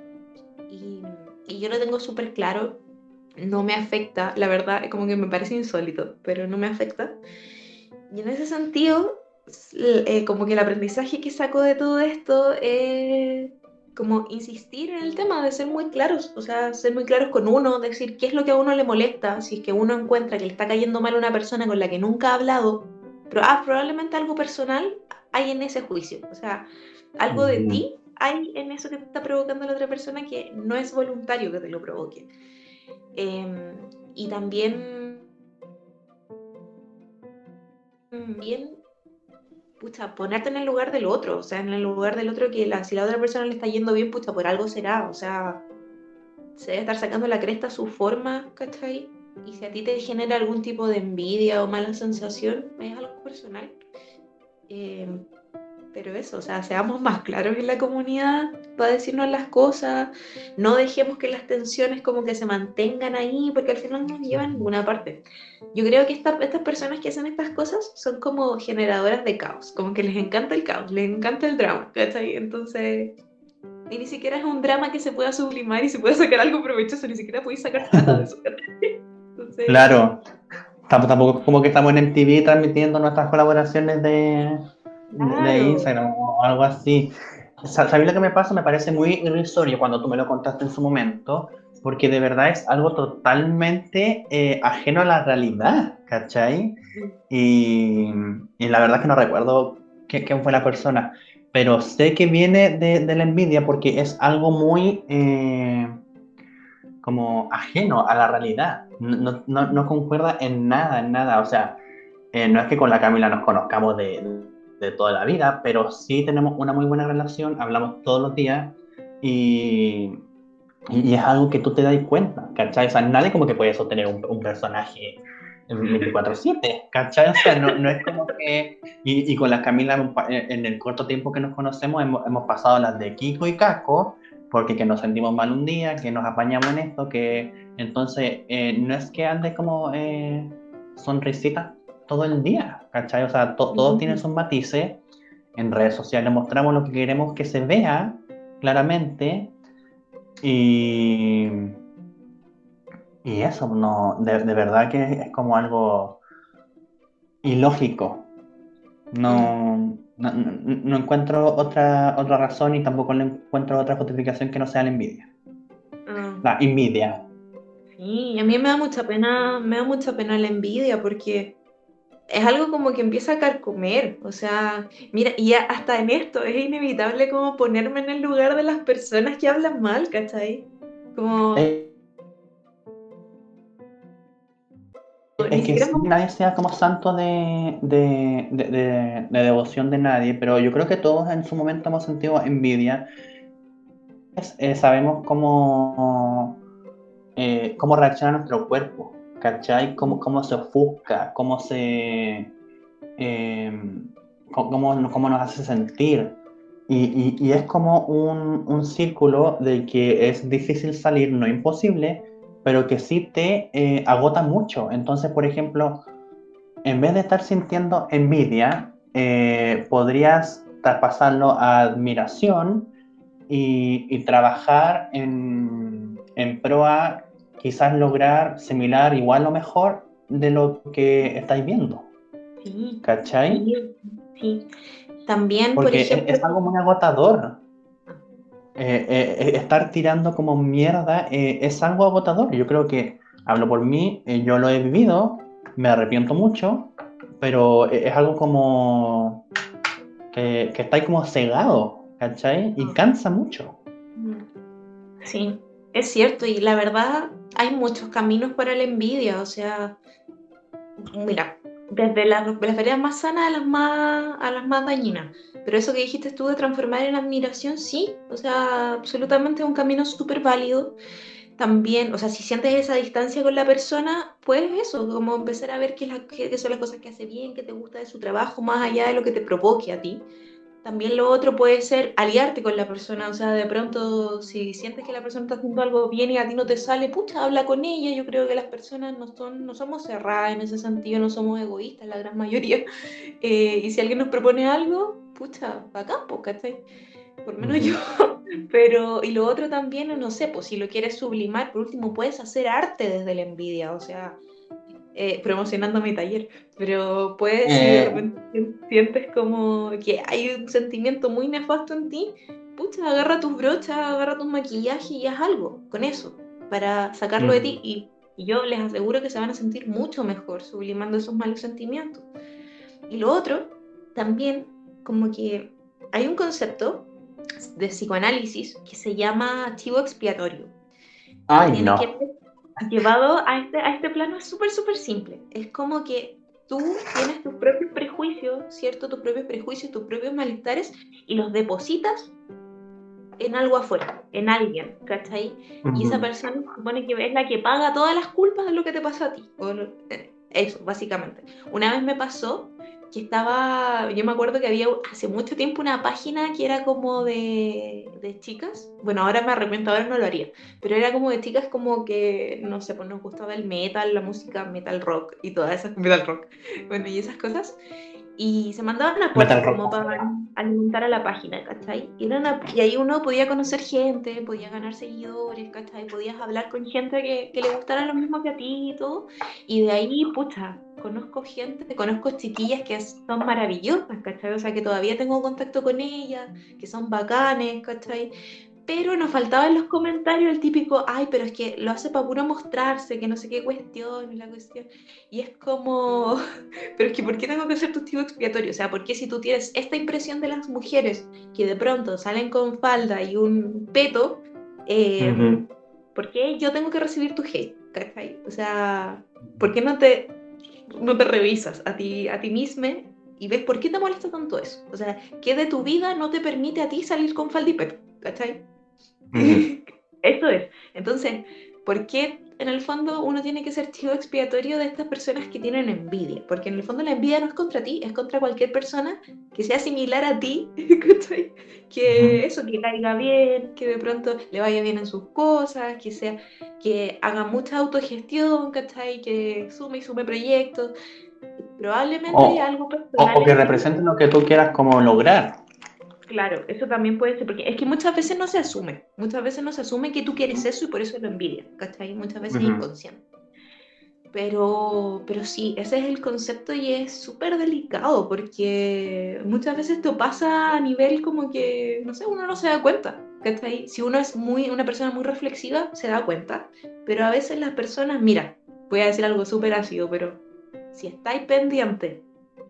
Y, y yo lo tengo súper claro, no me afecta, la verdad, como que me parece insólito, pero no me afecta. Y en ese sentido, eh, como que el aprendizaje que saco de todo esto es como insistir en el tema de ser muy claros, o sea, ser muy claros con uno, decir qué es lo que a uno le molesta, si es que uno encuentra que le está cayendo mal a una persona con la que nunca ha hablado, pero ah, probablemente algo personal hay en ese juicio, o sea, algo de ti hay en eso que te está provocando la otra persona que no es voluntario que te lo provoque. Em, y también, también, pucha, ponerte en el lugar del otro, o sea, en el lugar del otro que si la otra persona le está yendo bien, pucha, por algo será, o sea, se debe estar sacando la cresta a su forma, ¿cachai? Y si a ti te genera algún tipo de envidia o mala sensación, es algo personal. Eh, pero eso, o sea, seamos más claros en la comunidad para decirnos las cosas, no dejemos que las tensiones como que se mantengan ahí, porque al final no nos llevan a ninguna parte. Yo creo que estas personas que hacen estas cosas son como generadoras de caos, como que les encanta el caos, les encanta el drama, ¿cachai? Entonces, y ni siquiera es un drama que se pueda sublimar y se pueda sacar algo provechoso, ni siquiera podéis sacar nada de eso. Claro, tampoco como que estamos en MTV transmitiendo nuestras colaboraciones de de Instagram o algo así. ¿Sabes lo que me pasa? Me parece muy irrisorio cuando tú me lo contaste en su momento, porque de verdad es algo totalmente eh, ajeno a la realidad, ¿cachai? Y, y, la verdad que no recuerdo quién fue la persona, pero sé que viene de, de la envidia porque es algo muy eh, como ajeno a la realidad, no, no, no, concuerda en nada, en nada, o sea, eh, no es que con la Camila nos conozcamos de de toda la vida, pero sí tenemos una muy buena relación, hablamos todos los días y, y es algo que tú te das cuenta, ¿cachai? O sea, nadie como que puede sostener un, un personaje 24-7, ¿cachai? O sea, no, no, es como que... Y, y, con la Camila, en el corto tiempo que nos conocemos, hemos, hemos pasado las de Kiko y Caco, porque que nos sentimos mal un día, que nos apañamos en esto, que entonces eh, no es que ande como eh, sonrisita todo el día, ¿cachai? O sea, todos tienen sus matices. En redes sociales mostramos lo que queremos que se vea claramente y, y eso, no, de, verdad que es como algo ilógico. No, no, encuentro otra, otra razón y tampoco le encuentro otra justificación que no sea la envidia. Ah. La envidia. Sí, a mí me da mucha pena, me da mucha pena la envidia porque es algo como que empieza a carcomer, o sea, mira, y hasta en esto es inevitable como ponerme en el lugar de las personas que hablan mal, ¿cachai? Como... Eh, es que nadie sea como santo de, de, de, devoción de nadie, pero yo creo que todos en su momento hemos sentido envidia. Eh, sabemos cómo, eh, cómo reacciona nuestro cuerpo. ¿Cachai? Cómo, cómo se ofusca, cómo se... Eh, cómo, cómo, nos hace sentir. Y, y, es como un, un, círculo del que es difícil salir, no imposible, pero que sí te eh, agota mucho. Entonces, por ejemplo, en vez de estar sintiendo envidia, eh, podrías pasarlo a admiración y, y trabajar en, en proa quizás lograr similar, igual o mejor de lo que estáis viendo. Sí. ¿Cachai? Sí. También, Porque por ejemplo... es, algo muy agotador. Eh, eh, eh, estar tirando como mierda es algo agotador. Yo creo que, hablo por mí, yo lo he vivido, me arrepiento mucho, pero es algo como que, que estáis como cegado, ¿cachai? Y cansa mucho. Sí, es cierto, y la verdad hay muchos caminos para la envidia, o sea, mira, desde las, las más sanas a las más, a las más dañinas. Pero eso que dijiste tú de transformar en admiración, sí, o sea, absolutamente es un camino súper válido. También, o sea, si sientes esa distancia con la persona, pues eso, como empezar a ver qué, qué son las cosas que hace bien, qué te gusta de su trabajo, más allá de lo que te provoque a ti. También lo otro puede ser aliarte con la persona, o sea, de pronto si sientes que la persona está haciendo algo bien y a ti no te sale, pucha, habla con ella. Yo creo que las personas no, son, no somos cerradas en ese sentido, no somos egoístas, la gran mayoría. Eh, y si alguien nos propone algo, pucha, bacán, pues, ¿cachai? Por menos yo. Pero, y lo otro también, no sé, pues si lo quieres sublimar, por último, puedes hacer arte desde la envidia, o sea, eh, promocionando mi taller, pero puedes, si de eh. repente sientes como que hay un sentimiento muy nefasto en ti, pucha, agarra tus brochas, agarra tus maquillajes y haz algo con eso para sacarlo de ti y, yo les aseguro que se van a sentir mucho mejor sublimando esos malos sentimientos. Y lo otro, también como que hay un concepto de psicoanálisis que se llama chivo expiatorio. Ay, no llevado a este, a este plano es súper, súper simple. Es como que tú tienes tus propios prejuicios, ¿cierto? Tus propios prejuicios, tus propios malestares y los depositas en algo afuera, en alguien, ¿cachai? Y esa persona supone que es la que paga todas las culpas de lo que te pasa a ti. Eh, eso, básicamente. Una vez me pasó que estaba, yo me acuerdo que había hace mucho tiempo una página que era como de, de, chicas, bueno, ahora me arrepiento, ahora no lo haría, pero era como de chicas como que, no sé, pues nos gustaba el metal, la música metal rock y todas esas, metal rock, bueno, y esas cosas y se mandaban aportes como para alimentar a la página, ¿cachai? Y, y, ahí uno podía conocer gente, podía ganar seguidores, ¿cachai? Podías hablar con gente que, que, le gustara lo mismo que a ti y todo. Y de ahí, pucha, conozco gente, conozco chiquillas que son maravillosas, ¿cachai? O sea, que todavía tengo contacto con ellas, que son bacanes, ¿cachai? Pero nos faltaba en los comentarios el típico, ay, pero es que lo hace para puro mostrarse, que no sé qué cuestión y la cuestión. Y es como, pero es que ¿por qué tengo que ser tu tío expiatorio? O sea, ¿por qué si tú tienes esta impresión de las mujeres que de pronto salen con falda y un peto, eh, ¿por qué yo tengo que recibir tu hate? O sea, ¿por qué no te, no te revisas a ti, a ti misma y ves por qué te molesta tanto eso? O sea, ¿qué de tu vida no te permite a ti salir con falda y peto? ¿Cachai? Esto es. Entonces, ¿por qué en el fondo uno tiene que ser chivo expiatorio de estas personas que tienen envidia? Porque en el fondo la envidia no es contra ti, es contra cualquier persona que sea similar a ti, que eso, que caiga bien, que de pronto le vaya bien en sus cosas, que sea, que haga mucha autogestión, ¿cachai? Que sume y sume proyectos. Probablemente hay algo personal. O, que represente lo que tú quieras como lograr. Claro, eso también puede ser, porque es que muchas veces no se asume, muchas veces no se asume que tú quieres eso y por eso lo envidia, ¿cachai? Muchas veces es inconsciente. Pero, pero sí, ese es el concepto y es súper delicado porque muchas veces esto pasa a nivel como que, no sé, uno no se da cuenta, ¿cachai? Si uno es muy, una persona muy reflexiva, se da cuenta, pero a veces las personas, mira, voy a decir algo súper ácido, pero si estáis pendientes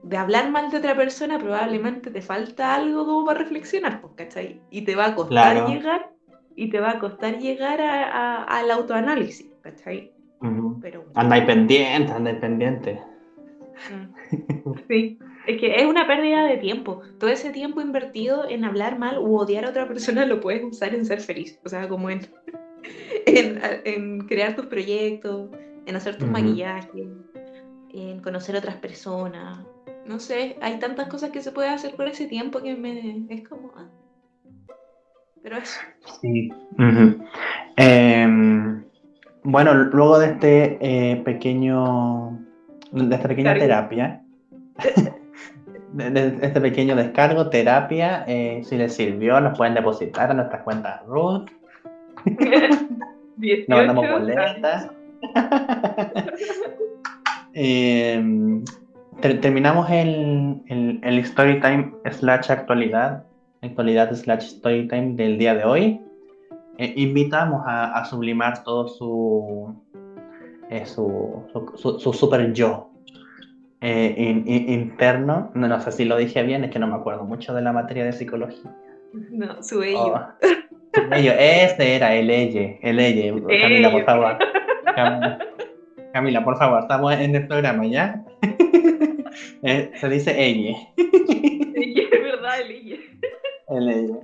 de hablar mal de otra persona, probablemente te falta algo como para reflexionar, pues, ¿cachai? Y te va a costar llegar, y te va a costar llegar a, al autoanálisis, ¿cachai? Pero, andáis pendiente, andáis pendiente. Mm. Sí, es que es una pérdida de tiempo. Todo ese tiempo invertido en hablar mal u odiar a otra persona lo puedes usar en ser feliz. O sea, como en, en, crear tus proyectos, en hacer tus maquillajes, en conocer otras personas, no sé, hay tantas cosas que se puede hacer por ese tiempo que me es como... Ah. Pero eso. Sí. Em, bueno, luego de este eh, pequeño, de esta pequeña terapia, de, este pequeño descargo, terapia, eh, si les sirvió, nos pueden depositar a nuestras cuentas Ruth. nos mandamos boletas. eh, terminamos el, el, el story time slash actualidad, actualidad slash story time del día de hoy. Eh, invitamos a, sublimar todo su, eh, su, su, super yo eh, interno. No, sé si lo dije bien, es que no me acuerdo mucho de la materia de psicología. No, su ello. Oh, este era el elle, el elle. Camila, por favor. Camila, por favor, estamos en el programa, ¿ya? Eh, se dice ella. es verdad, el ella. El ella.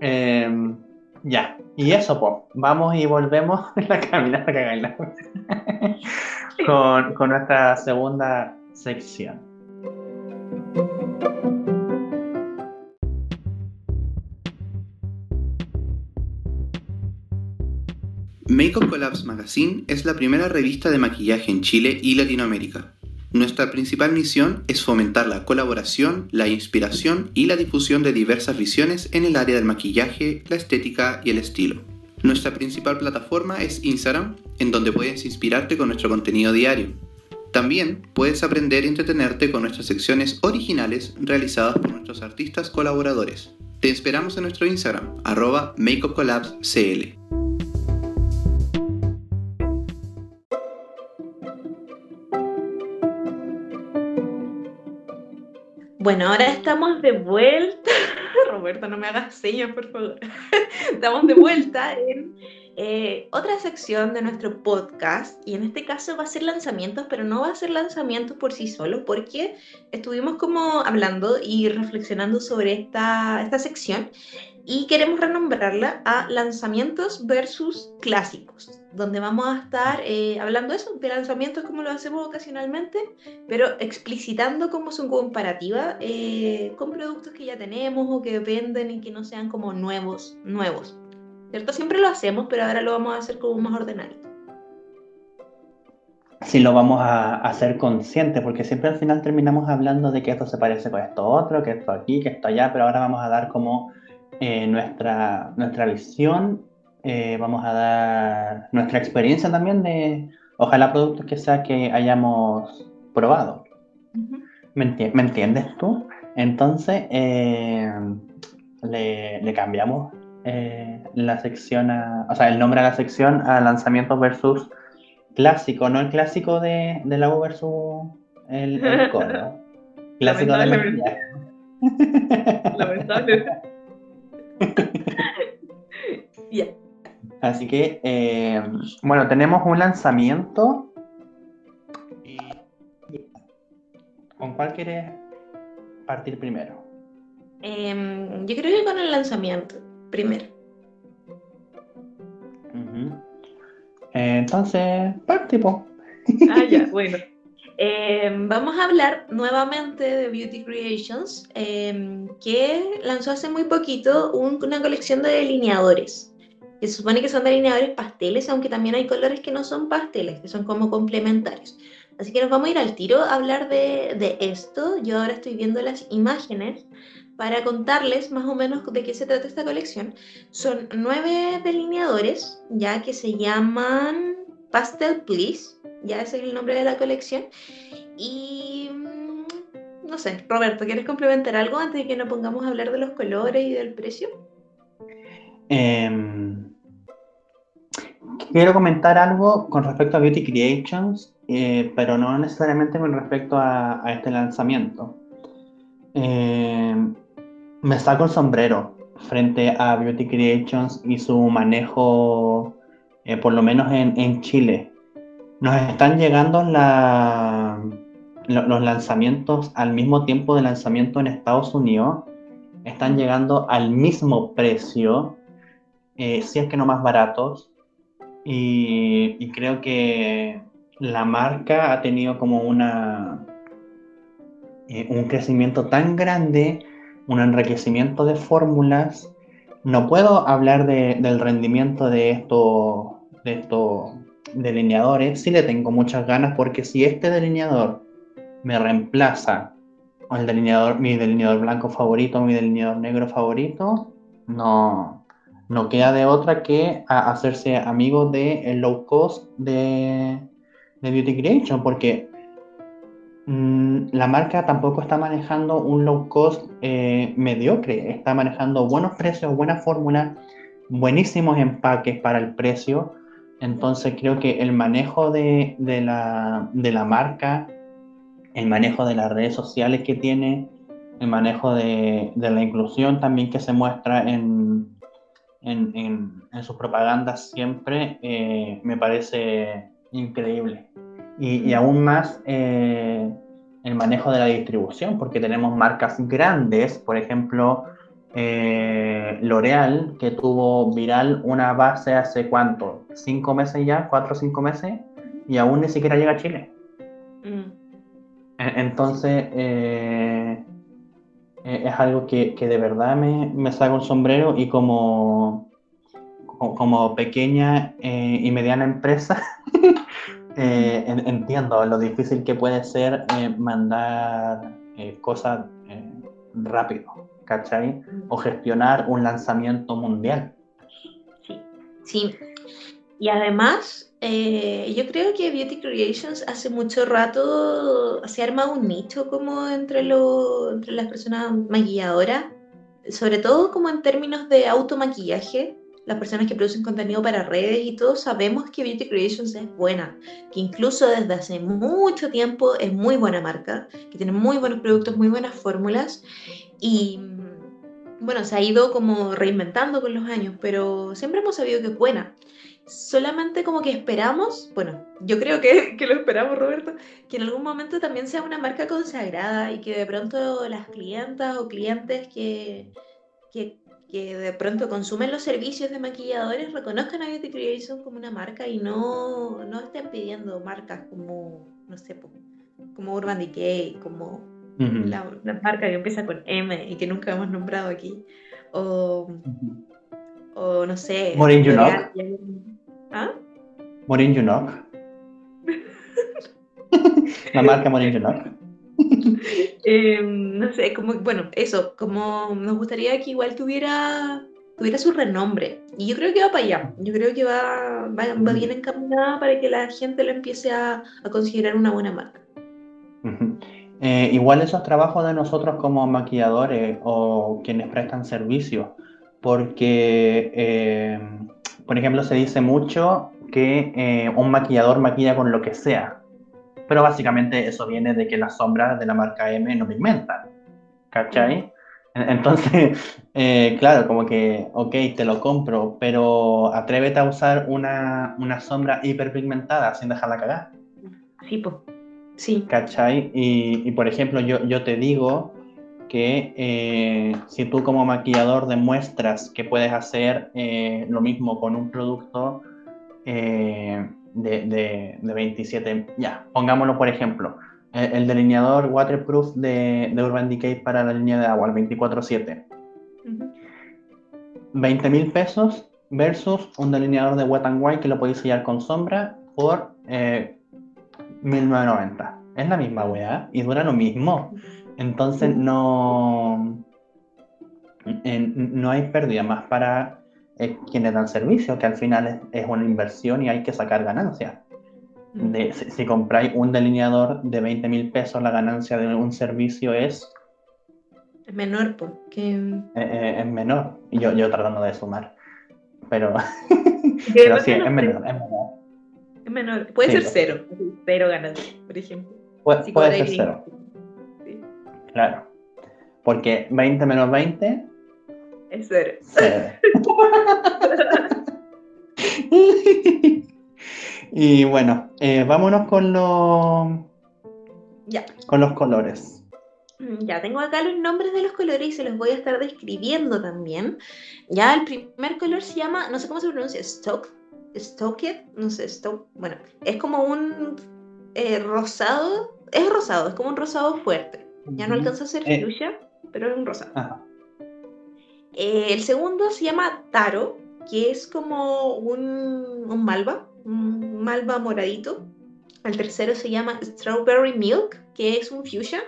Em, ya, y eso, pues, vamos y volvemos la caminata que con, con nuestra segunda sección. Makeup Collabs Magazine es la primera revista de maquillaje en Chile y Latinoamérica. Nuestra principal misión es fomentar la colaboración, la inspiración y la difusión de diversas visiones en el área del maquillaje, la estética y el estilo. Nuestra principal plataforma es Instagram, en donde puedes inspirarte con nuestro contenido diario. También puedes aprender y entretenerte con nuestras secciones originales realizadas por nuestros artistas colaboradores. Te esperamos en nuestro Instagram, arroba makeupcollabscl. Bueno, ahora estamos de vuelta. Roberto, no me hagas señas, por favor. estamos de vuelta en eh, otra sección de nuestro podcast y en este caso va a ser lanzamientos, pero no va a ser lanzamientos por sí solo, porque estuvimos como hablando y reflexionando sobre esta, esta sección y queremos renombrarla a lanzamientos versus clásicos, donde vamos a estar eh, hablando eso, de lanzamientos como lo hacemos ocasionalmente, pero explicitando como su comparativa eh, con productos que ya tenemos o que venden y que no sean como nuevos, nuevos. ¿Cierto? Siempre lo hacemos, pero ahora lo vamos a hacer como más ordenadito. Sí, lo vamos a hacer consciente, porque siempre al final terminamos hablando de que esto se parece con esto otro, que esto aquí, que esto allá, pero ahora vamos a dar como eh, nuestra, nuestra visión, eh, vamos a dar nuestra experiencia también de, ojalá productos que sea que hayamos probado. ¿Me, entiendes tú? Entonces, eh, le, cambiamos la sección, a, o sea, el nombre a la sección a lanzamientos versus clásico, no el clásico de, de la U versus el, el coro. Clásico de la Lamentable. Así que, eh, bueno, tenemos un lanzamiento. ¿Con cuál quieres partir primero? Em, yo creo que con el lanzamiento, primero. entonces, partimos. Ah, ya, bueno. Em, vamos a hablar nuevamente de Beauty Creations, em, que lanzó hace muy poquito una colección de delineadores, que se supone que son delineadores pasteles, aunque también hay colores que no son pasteles, que son como complementarios. Así que nos vamos a ir al tiro a hablar de, de esto. Yo ahora estoy viendo las imágenes para contarles más o menos de qué se trata esta colección. Son nueve delineadores, ya que se llaman Pastel Please ya es el nombre de la colección. Y mm, no sé, Roberto, ¿quieres complementar algo antes de que nos pongamos a hablar de los colores y del precio? Em, quiero comentar algo con respecto a Beauty Creations, eh, pero no necesariamente con respecto a, este lanzamiento. Em, me saco el sombrero frente a Beauty Creations y su manejo, eh, por lo menos en Chile. Nos están llegando los lanzamientos al mismo tiempo de lanzamiento en Estados Unidos. Están llegando al mismo precio, eh, si es que no más baratos. Y, creo que la marca ha tenido como una, eh, un crecimiento tan grande, un enriquecimiento de fórmulas. No puedo hablar del rendimiento de esto, de esto delineadores sí le tengo muchas ganas porque si este delineador me reemplaza el delineador, mi delineador blanco favorito, mi delineador negro favorito, no, no queda de otra que hacerse amigo de el low cost de, Beauty Creation porque mm, la marca tampoco está manejando un low cost eh, mediocre, está manejando buenos precios, buenas fórmulas, buenísimos empaques para el precio entonces creo que el manejo de, la, marca, el manejo de las redes sociales que tiene, el manejo de, la inclusión también que se muestra en, en, sus propagandas siempre, eh, me parece increíble. Y, aún más eh, el manejo de la distribución, porque tenemos marcas grandes, por ejemplo, eh, L'Oreal, que tuvo viral una base hace cuánto, cinco meses ya, cuatro o cinco meses, y aún ni siquiera llega a Chile. Mm. Entonces, eh, eh, es algo que, de verdad me, me saco el sombrero y como, como pequeña y mediana empresa, entiendo lo difícil que puede ser mandar cosas rápido. ¿cachai? O gestionar un lanzamiento mundial. Sí, sí. Y además, eh, yo creo que Beauty Creations hace mucho rato se arma un nicho como entre, lo, entre las personas maquilladoras, sobre todo como en términos de automaquillaje. Las personas que producen contenido para redes y todo sabemos que Beauty Creations es buena, que incluso desde hace mucho tiempo es muy buena marca, que tiene muy buenos productos, muy buenas fórmulas y bueno, se ha ido como reinventando con los años, pero siempre hemos sabido que es buena. Solamente como que esperamos, bueno, yo creo que, que, lo esperamos, Roberto, que en algún momento también sea una marca consagrada y que de pronto las clientas o clientes que, que que de pronto consumen los servicios de maquilladores reconozcan a Beauty Creation como una marca y no, no estén pidiendo marcas como, no sé, como Urban Decay, como la, marca que empieza con M y que nunca hemos nombrado aquí. O, o no sé. Morin Junok. ¿Ah? Morin Junok. la marca Morin Junok. Em, no sé, como, bueno, eso, como nos gustaría que igual tuviera, tuviera su renombre. Y yo creo que va para allá. Yo creo que va, va, bien encaminada para que la gente lo empiece a, a considerar una buena marca. Eh, igual esos trabajos de nosotros como maquilladores o quienes prestan servicio, porque, eh, por ejemplo, se dice mucho que eh, un maquillador maquilla con lo que sea, pero básicamente eso viene de que las sombras de la marca M no pigmentan, ¿cachai? Entonces, claro, como que, ok, te lo compro, pero atrévete a usar una, una sombra hiperpigmentada sin dejarla cagar. Sí, pues. Sí. ¿Cachai? Y, por ejemplo, yo, yo te digo que eh, si tú como maquillador demuestras que puedes hacer eh, lo mismo con un producto eh, de, de, 27, ya, pongámoslo por ejemplo, el, delineador waterproof de, de, Urban Decay para la línea de agua, el 24-7. 20 mil pesos versus un delineador de wet and white que lo podéis sellar con sombra por 1990. Es la misma weá y dura lo mismo. Entonces no, no hay pérdida más para eh, quienes dan servicio, que al final es, una inversión y hay que sacar ganancias. De, si, compráis un delineador de 20 mil pesos, la ganancia de un servicio es... Es menor, porque... Eh, eh, es menor. Yo, yo tratando de sumar. Pero, pero sí, es menor, es menor menor. Puede ser cero, cero ganancia, por ejemplo. puede ser cero. Claro. Porque 20 menos 20 es cero. y bueno, eh, vámonos con los ya. con los colores. Mm, ya tengo acá los nombres de los colores y se los voy a estar describiendo también. Ya el primer color se llama, no sé cómo se pronuncia, Stock Stoked, no sé, Stoke, bueno, es como un eh, rosado, es rosado, es como un rosado fuerte. Ya no alcanza a ser eh. pero es un rosado. Eh, el segundo se llama Taro, que es como un, un malva, un malva moradito. El tercero se llama Strawberry Milk, que es un fuchsia.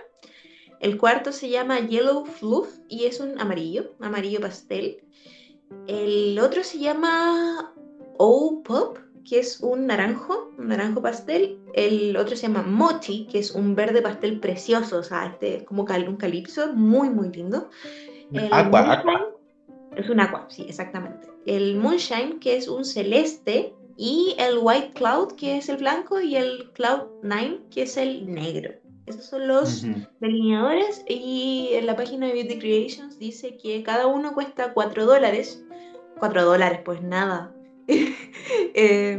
El cuarto se llama Yellow Fluff y es un amarillo, amarillo pastel. El otro se llama O Pop, que es un naranjo, un naranjo pastel. El otro se llama Mochi, que es un verde pastel precioso, o sea, este es como un calipso, muy, muy lindo. El. Es un aqua, sí, exactamente. El Moonshine, que es un celeste. Y el White Cloud, que es el blanco, y el Cloud 9, que es el negro. Esos son los delineadores y en la página de Beauty Creations dice que cada uno cuesta 4 dólares. 4 dólares, pues nada. eh,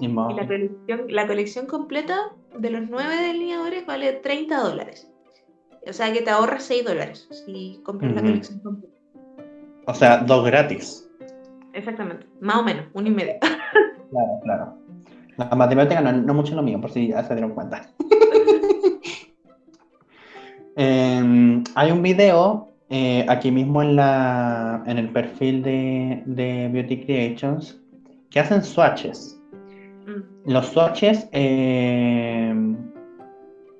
y la colección, la colección completa de los 9 delineadores vale 30 dólares. O sea que te ahorras 6 dólares si compras la colección completa. O sea, dos gratis. Exactamente, más o menos, uno y medio. claro, claro. La matemática no, no mucho lo mío, por si ya se dieron cuenta. Em, hay un video eh, aquí mismo en, la, en el perfil de, de Beauty Creations que hacen swatches. Mm. Los swatches em,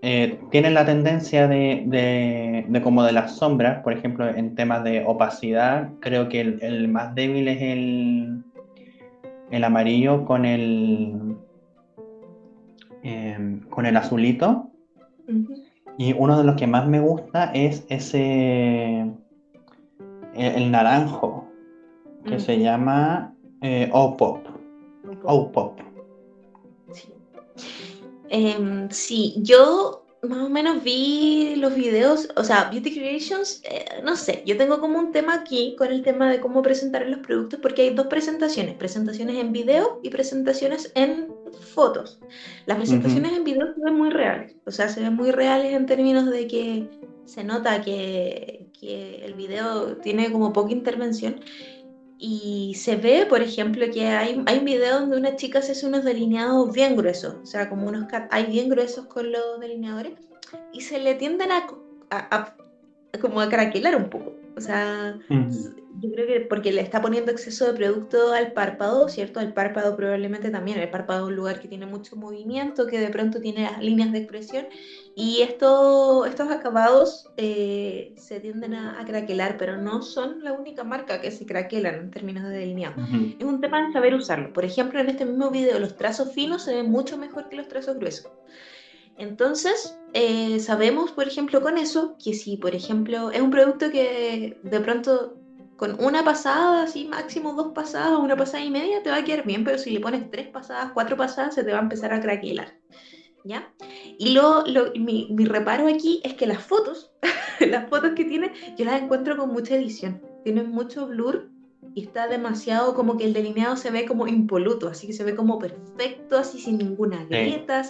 eh, tienen la tendencia de, de, como de las sombras, por ejemplo, en temas de opacidad, creo que el, más débil es el, el amarillo con el, em, con el azulito. Y uno de los que más me gusta es ese. El, naranjo, que mm. se llama eh, O-Pop. O-Pop. Sí. Em, sí, yo más o menos vi los videos, o sea, Beauty Creations, eh, no sé, yo tengo como un tema aquí con el tema de cómo presentar los productos, porque hay dos presentaciones, presentaciones en video y presentaciones en fotos. Las presentaciones en video se ven muy reales, o sea, se ven muy reales en términos de que se nota que, que el video tiene como poca intervención y se ve, por ejemplo, que hay, hay un video donde una chica se hace unos delineados bien gruesos, o sea, como unos hay bien gruesos con los delineadores, y se le tienden a, a, como a craquelar un poco. O sea, yo creo que porque le está poniendo exceso de producto al párpado, ¿cierto? El párpado probablemente también, el párpado es un lugar que tiene mucho movimiento, que de pronto tiene líneas de expresión, y esto, estos acabados eh, se tienden a, craquelar, pero no son la única marca que se craquelan en términos de delineado. Es un tema de saber usarlo. Por ejemplo, en este mismo video, los trazos finos se ven mucho mejor que los trazos gruesos. Entonces, eh, sabemos, por ejemplo, con eso, que si, por ejemplo, es un producto que de pronto con una pasada, así máximo dos pasadas, una pasada y media, te va a quedar bien, pero si le pones tres pasadas, cuatro pasadas, se te va a empezar a craquelar. ¿Ya? Y lo, mi, mi, reparo aquí es que las fotos, las fotos que tiene, yo las encuentro con mucha edición. Tienen mucho blur y está demasiado como que el delineado se ve como impoluto, así que se ve como perfecto, así sin ninguna grieta,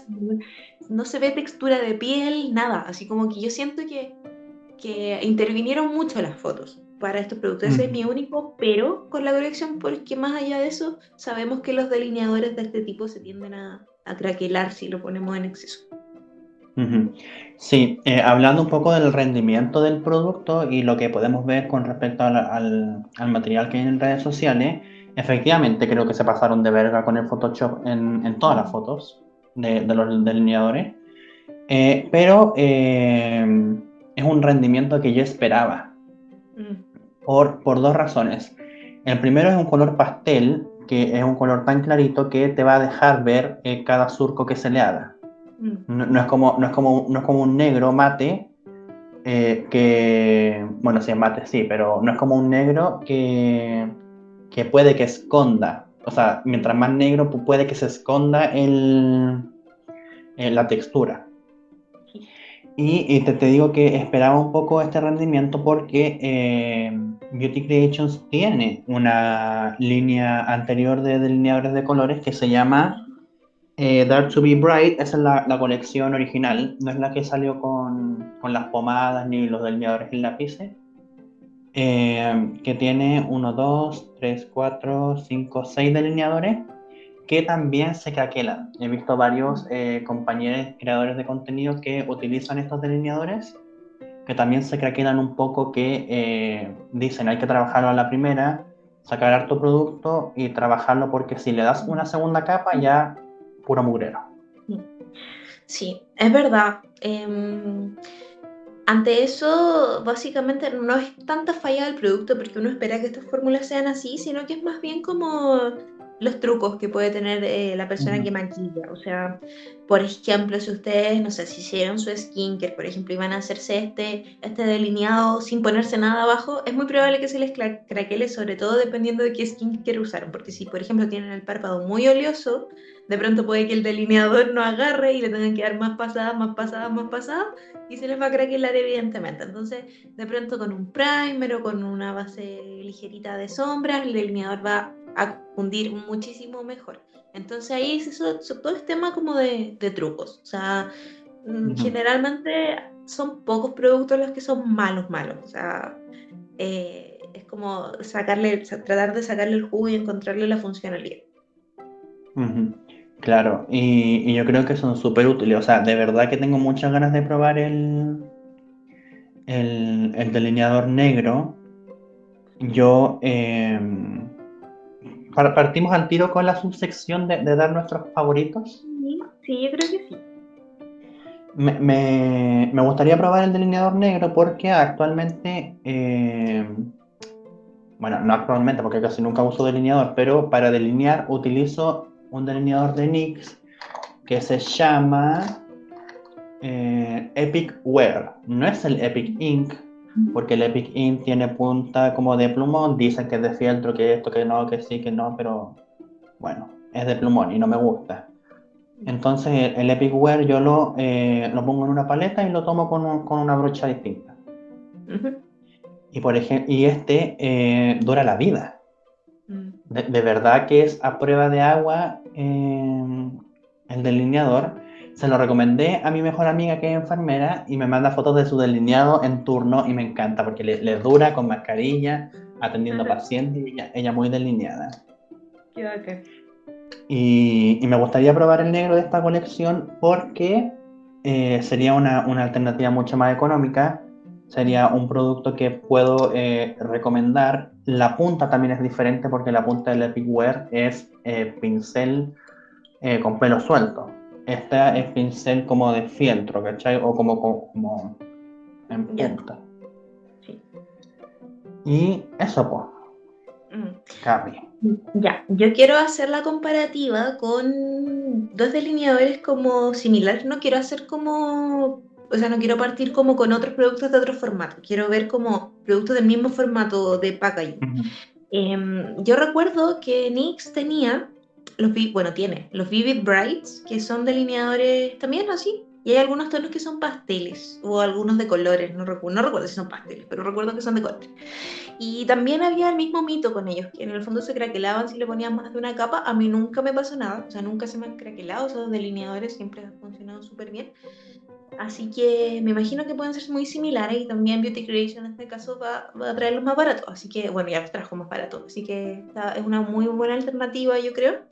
no se ve textura de piel, nada, así como que yo siento que, que intervinieron mucho las fotos para estos productos. Ese es mi único pero con la corrección, porque más allá de eso, sabemos que los delineadores de este tipo se tienden a, a craquelar si lo ponemos en exceso. Sí, eh, hablando un poco del rendimiento del producto y lo que podemos ver con respecto al, material que hay en redes sociales, efectivamente creo que se pasaron de verga con el Photoshop en, todas las fotos de, los delineadores, eh, pero eh, es un rendimiento que yo esperaba mm. por, por dos razones. El primero es un color pastel, que es un color tan clarito que te va a dejar ver cada surco que se le haga. Mm. No, es como, no, es como, no es como un negro mate, eh, que, bueno, sí es mate, sí, pero no es como un negro que, que puede que esconda. O sea, mientras más negro puede que se esconda el, la textura. Y, te, te, digo que esperaba un poco este rendimiento porque eh, Beauty Creations tiene una línea anterior de delineadores de colores que se llama eh, Dark to be Bright, esa es la, colección original, no es la que salió con, las pomadas ni los delineadores en lápices. Eh, que tiene 1, 2, 3, 4, 5, 6 delineadores que también se craquelan. He visto varios eh, compañeros creadores de contenido que utilizan estos delineadores que también se craquelan un poco, que dicen hay que trabajarlo a la primera, sacar harto producto y trabajarlo porque si le das una segunda capa ya pura mugrero. Sí, es verdad. Em, ante eso, básicamente no es tanta falla del producto porque uno espera que estas fórmulas sean así, sino que es más bien como los trucos que puede tener eh, la persona que maquilla. O sea, por ejemplo, si ustedes, no sé, si hicieron su skincare, por ejemplo, y van a hacerse este, este delineado sin ponerse nada abajo, es muy probable que se les craquele, sobre todo dependiendo de qué skincare usaron. Porque si, por ejemplo, tienen el párpado muy oleoso, de pronto puede que el delineador no agarre y le tengan que dar más pasadas, más pasadas, más pasadas, y se les va a craquelar evidentemente. Entonces, de pronto con un primer o con una base ligerita de sombras, el delineador va a fundir muchísimo mejor. Entonces ahí es eso, todo es tema como de, trucos. O sea, mm, generalmente son pocos productos los que son malos, malos. O sea, eh, es como sacarle, tratar de sacarle el jugo y encontrarle la funcionalidad. Claro, y, yo creo que son súper útiles. O sea, de verdad que tengo muchas ganas de probar el, el, el delineador negro. Yo em, partimos al tiro con la subsección de, dar nuestros favoritos. Sí, yo creo que sí. Me, gustaría probar el delineador negro porque actualmente, eh, bueno, no actualmente porque casi nunca uso delineador, pero para delinear utilizo un delineador de NYX que se llama eh, Epic Wear. No es el Epic Ink, porque el Epic Ink tiene punta como de plumón, dicen que es de fieltro, que esto, que no, que sí, que no, pero bueno, es de plumón y no me gusta. Entonces el Epic Wear yo lo, eh, lo pongo en una paleta y lo tomo con, con una brocha distinta. Y por ejemplo, y este eh, dura la vida. Mm. De, verdad que es a prueba de agua eh, el delineador se lo recomendé a mi mejor amiga que es enfermera y me manda fotos de su delineado en turno y me encanta porque le, le dura con mascarilla, atendiendo Ajá. pacientes y ella, ella muy delineada. Qué bacán. Y, y me gustaría probar el negro de esta colección porque eh, sería una, una alternativa mucho más económica. Sería un producto que puedo eh, recomendar. La punta también es diferente porque la punta del Epic Wear es eh, pincel eh, con pelo suelto. Esta es pincel como de fieltro, ¿cachai? O como, como, como en punta. Sí. Y eso, pues, Mm. Ya, yo quiero hacer la comparativa con dos delineadores como similares. No quiero hacer como, o sea, no quiero partir como con otros productos de otro formato. Quiero ver como productos del mismo formato de packaging. Em, yo recuerdo que NYX tenía, los, bueno, tiene los Vivid Brights, que son delineadores también así. Y hay algunos tonos que son pasteles, o algunos de colores, no, recu- no recuerdo si son pasteles, pero recuerdo que son de colores. Y también había el mismo mito con ellos, que en el fondo se craquelaban si le ponían más de una capa. A mí nunca me pasó nada, o sea, nunca se me han craquelado, esos delineadores siempre han funcionado súper bien. Así que me imagino que pueden ser muy similares y también Beauty Creation en este caso va, va a traerlos más baratos. Así que, bueno, ya los trajo más baratos. Así que es una muy buena alternativa, yo creo.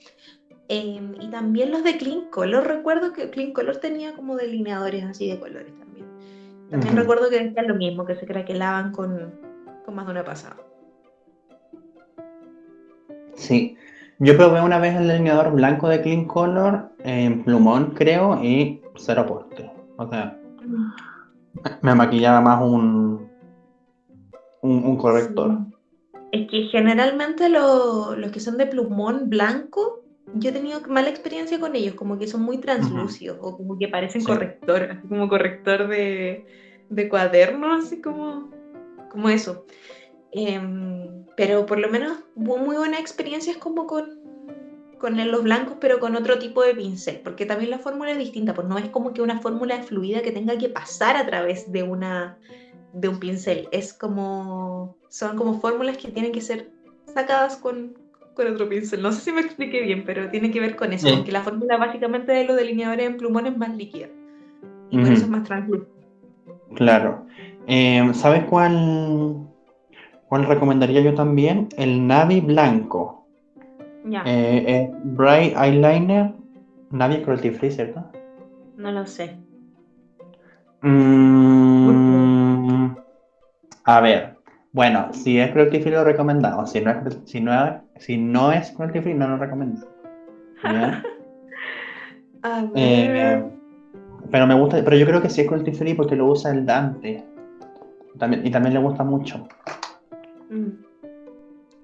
Em, y también los de Clean Color. Recuerdo que Clean Color tenía como delineadores así de colores también. También recuerdo que decían lo mismo, que se craquelaban con, con más de una pasada. Sí, yo probé una vez el delineador blanco de Clean Color en plumón, creo, y cero aporte. O sea, me maquillaba más un, un, un corrector. Es que generalmente lo- los que son de plumón blanco, yo he tenido mala experiencia con ellos, como que son muy translúcidos o como que parecen Sí. corrector, así como corrector de, de cuaderno, así como, como eso. Em, pero por lo menos hubo muy buenas experiencias como con, con los blancos, pero con otro tipo de pincel, porque también la fórmula es distinta, pues no es como que una fórmula fluida que tenga que pasar a través de una de un pincel, es como son como fórmulas que tienen que ser sacadas con, con otro pincel. No sé si me expliqué bien, pero tiene que ver con eso, Sí. porque la fórmula básicamente de los delineadores en plumón es más líquida y por eso es más translúcida. Claro. Eh, ¿sabes cuál, cuál recomendaría yo también? El Navi blanco. Ya, Eh, eh, Bright Eyeliner. Navi cruelty free, ¿cierto? no lo sé. Mm, a ver, bueno, si es cruelty free lo recomendamos. Si no es, si no es, si no es cruelty free, no lo. A ver. Eh, pero me gusta, pero yo creo que sí es cruelty free porque lo usa el Dante. También, y también le gusta mucho. Mm.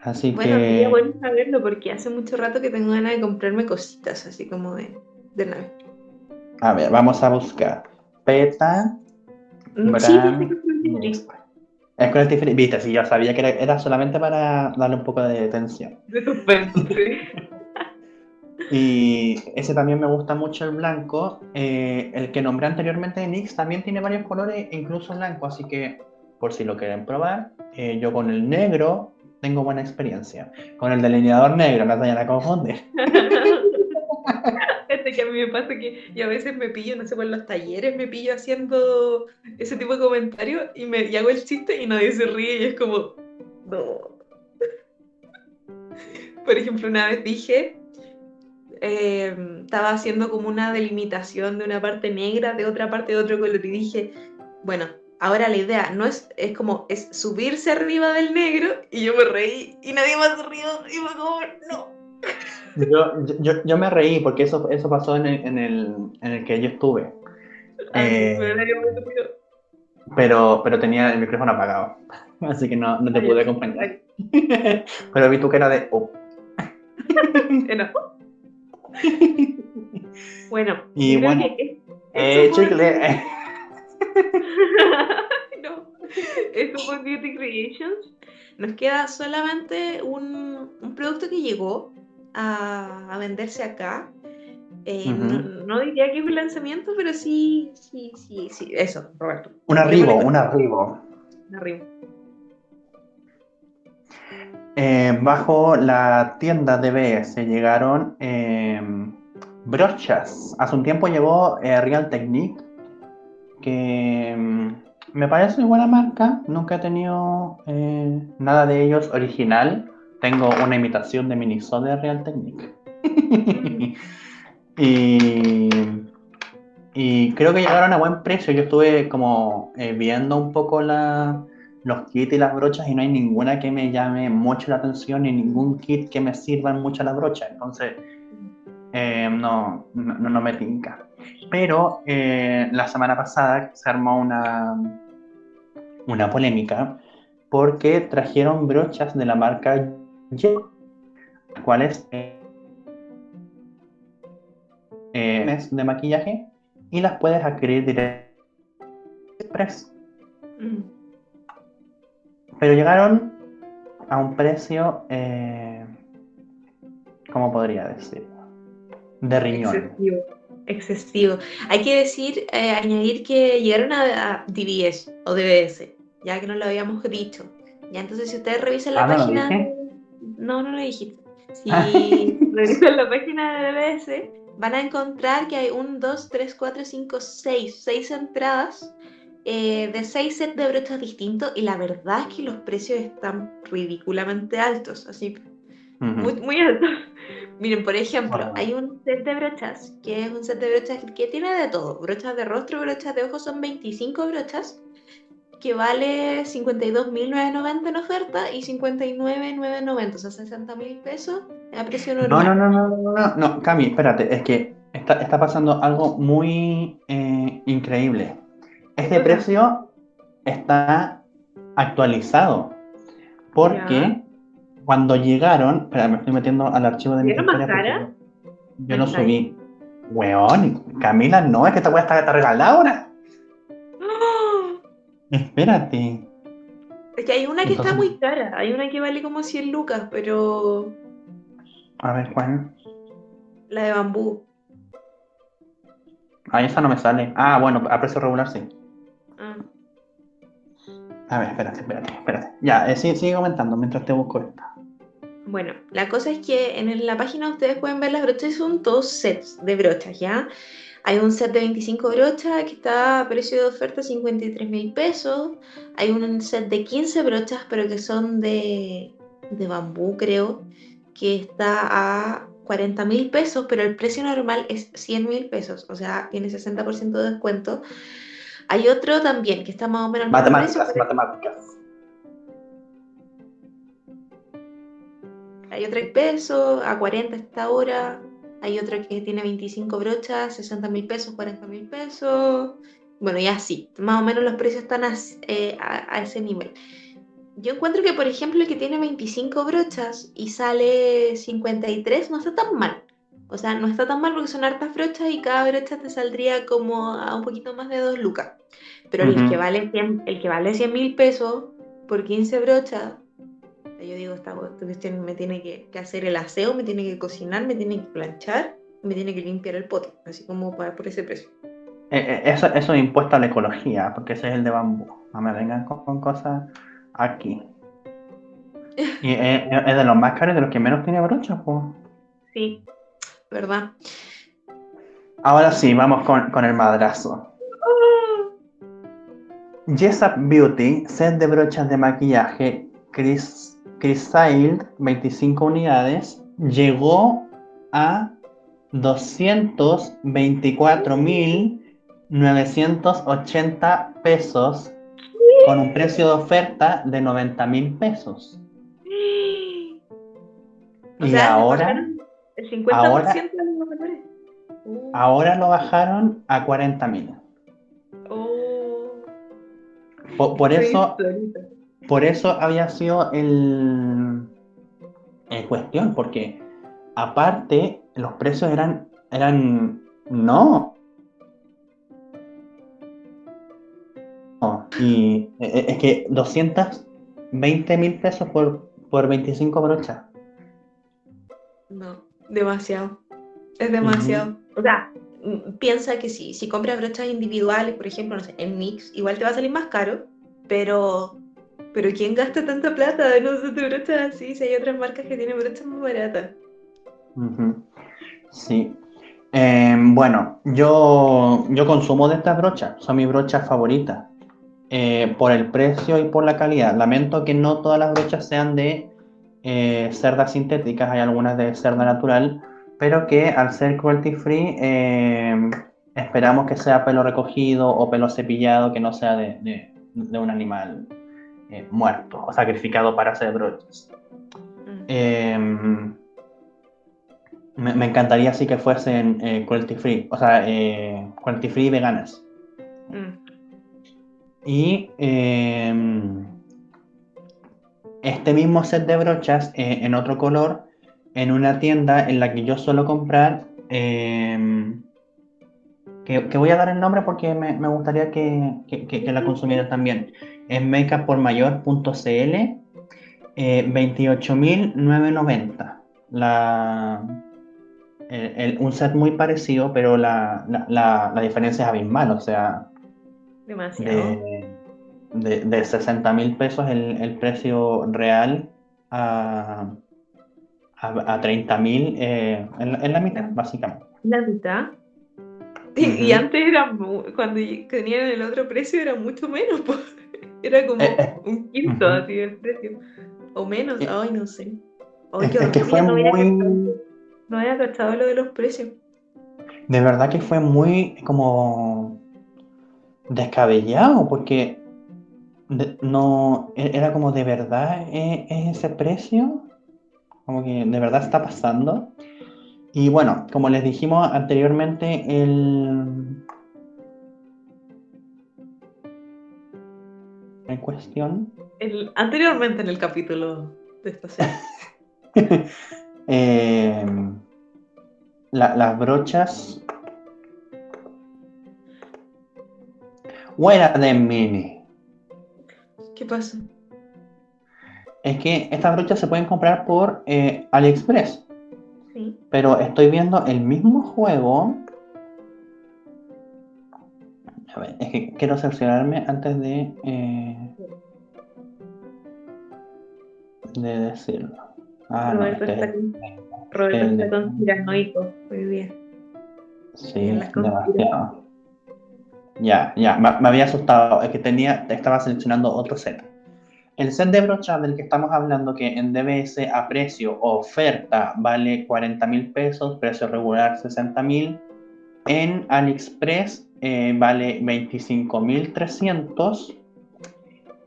Así Bueno, que. sería bueno saberlo porque hace mucho rato que tengo ganas de comprarme cositas así como de, de nave. A ver, vamos a buscar. Peta. Mm, Sí, Bran- es. Es cruelty free. Viste, sí, yo sabía que era, era solamente para darle un poco de tensión. De suspenso, sí. Y ese también me gusta mucho el blanco. Eh, el que nombré anteriormente de NYX también tiene varios colores, incluso blanco, así que por si lo quieren probar, eh, yo con el negro tengo buena experiencia. Con el delineador negro, no se vayan a confundir. Este que a mí me pasa que yo a veces me pillo, no sé, por los talleres me pillo haciendo ese tipo de comentarios y, me, y hago el chiste y nadie se ríe y es como, no. Por ejemplo, una vez dije, eh, estaba haciendo como una delimitación de una parte negra, de otra parte de otro color y dije, bueno, ahora la idea no es, es como, es subirse arriba del negro y yo me reí y nadie más rió y fue como, no. Yo, yo, yo me reí porque eso, eso pasó en el, en, el, en el que yo estuve. Ay, Eh, que. Pero, pero tenía el micrófono apagado. Así que no, no te Ay, pude acompañar. Pero vi tu cara de. oh. No. Bueno, Y bueno, que Eh, chicle. no, eso por Beauty Creations. Nos queda solamente un, un producto que llegó a, a venderse acá. Eh, no, no diría que es un lanzamiento, pero sí, sí, sí, sí. Eso, Roberto. Un arribo, un arribo. arriba. Eh, bajo la tienda de BS llegaron eh, brochas. Hace un tiempo llegó eh, Real Technique, que mm, me parece buena marca. Nunca he tenido nada de ellos original. Tengo una imitación de Miniso de Real Technique. y, y creo que llegaron a buen precio. Yo estuve como eh, viendo un poco la, los kits y las brochas y no hay ninguna que me llame mucho la atención ni ningún kit que me sirvan mucho las brochas. Entonces, eh, no, no, no me tinca. Pero eh, la semana pasada se armó una, una polémica porque trajeron brochas de la marca Jet, cuáles eh, de maquillaje y las puedes adquirir directamente Express. Mm. Pero llegaron a un precio, eh, ¿cómo podría decir? De riñón. Excesivo. Excesivo. Hay que decir, eh, añadir que llegaron a, a DBS o DBS, ya que no lo habíamos dicho. Ya, entonces si ustedes revisan la Ah, ¿no lo página... dije? No, no lo dijiste. Si revisan la página de DBS, van a encontrar que hay un, dos, tres, cuatro, cinco, seis, seis entradas eh, de seis sets de brochas distintos y la verdad es que los precios están ridículamente altos, así muy, muy altos. Miren, por ejemplo, Bueno. hay un set de brochas, que es un set de brochas que tiene de todo. Brochas de rostro, brochas de ojos, son 25 brochas, que vale 52.990 en oferta y 59.990, o sea, 60.000 pesos a precio No, normal. no, no, no, no, no, no, Cami, espérate, es que está, está pasando algo muy eh, increíble. Este precio está actualizado porque Ya. cuando llegaron, espera, me estoy metiendo al archivo de mi ¿Vieron más cara? Yo, no ¿Cachai? subí. Weón, Camila, no, es que esta weá está, está regalada ahora. Espérate. Es que hay una que está muy cara, hay una que vale como 100 lucas, pero A ver, ¿cuál? la de bambú. Ah, esa no me sale. Ah, bueno, a precio regular sí. Ah. A ver, espérate, espérate, espérate. Ya, eh, sí, sigue comentando mientras te busco esta. Bueno, la cosa es que en la página ustedes pueden ver las brochas y son todos sets de brochas, ¿ya? Hay un set de 25 brochas que está a precio de oferta 53 mil pesos. Hay un set de 15 brochas, pero que son de, de bambú, creo, que está a 40 mil pesos, pero el precio normal es 100 mil pesos, o sea, tiene 60% de descuento. Hay otro también que está más o menos Matemáticas, precio, pero- matemáticas. Hay otro en pesos, a 40 está ahora. Hay otro que tiene 25 brochas, 60 mil pesos, 40 mil pesos. Bueno, y así. Más o menos los precios están as- eh, a, a ese nivel. Yo encuentro que, por ejemplo, el que tiene 25 brochas y sale 53 no está tan mal. O sea, no está tan mal porque son hartas brochas y cada brocha te saldría como a un poquito más de 2 lucas. Pero el que vale 100 el que vale 100 mil pesos por 15 brochas, yo digo, esta, cuestión me tiene que, que hacer el aseo, me tiene que cocinar, me tiene que planchar, me tiene que limpiar el pote, así como para, por ese precio. Eh, eh, eso, eso es impuesto a la ecología, porque ese es el de bambú. No me vengan con, con cosas aquí. Y eh, es de los más caros de los que menos tiene brocha, pues. Sí, ¿verdad? Ahora sí, vamos con, con el madrazo. Jessup Beauty, set de brochas de maquillaje Chris, Chrysailed, 25 unidades, llegó a 224.980 pesos con un precio de oferta de 90.000 pesos. O Y sea, ahora, el 50% ahora- de los valores. Uh, ahora lo bajaron a 40.000. oh, Por, eso. Por eso había sido el, en cuestión, porque aparte los precios eran, eran, no. No, Y eh, eh, es que 220 mil pesos por, por 25 brochas. No, demasiado. Es demasiado. O sea, mm, piensa que si, si compras brochas individuales, por ejemplo, no sé, en Mix, igual te va a salir más caro, pero, pero ¿quién gasta tanta plata un set de brochas así? Si hay otras marcas que tienen brochas más baratas. Sí. Em, bueno, yo, yo consumo de estas brochas, son mis brochas favoritas. Eh, por el precio y por la calidad. Lamento que no todas las brochas sean de eh, cerdas sintéticas, hay algunas de cerda natural, pero que al ser cruelty free em, esperamos que sea pelo recogido o pelo cepillado, que no sea de, un animal eh, muerto o sacrificado para hacer brochas. Mm. Em, me, encantaría así que fuesen cruelty free, o sea, cruelty free veganas. Mm. Y em, este mismo set de brochas eh, en otro color, en una tienda en la que yo suelo comprar, em, que, voy a dar el nombre porque me, gustaría que, la consumieran también. Es makeuppormayor.cl, eh, 28.990. La, un set muy parecido, pero la, la diferencia es abismal, o sea, Demasiado. De, de, 60 mil pesos el, precio real a, a, 30 mil eh, en, la mitad, básicamente. ¿La mitad? Y, antes era, cuando tenían el otro precio era mucho menos, era como eh, eh, un quinto así el precio, o menos, ay, no sé. es, que fue no, muy... no había cachado lo de los precios. De verdad que fue muy como descabellado, porque no e, era como de verdad e, es, ese precio, como que de verdad está pasando. Y bueno, como les dijimos anteriormente, el en cuestión. El, anteriormente en el capítulo de esta serie. Eh, las brochas Fuera de mini. ¿Qué pasa? Es que estas brochas se pueden comprar por eh, AliExpress. Sí. Pero estoy viendo el mismo juego. A ver, es que quiero cerciorarme antes de. Eh, de decirlo. Ah, Roberto no, este Roberto está con muy bien. Sí, demasiado. Ya, ya, me, había asustado, es que tenía, estaba seleccionando otro set. El set de brochas del que estamos hablando, que en DBS a precio oferta vale 40 mil pesos, precio regular 60 mil, en AliExpress eh, vale 25 mil 300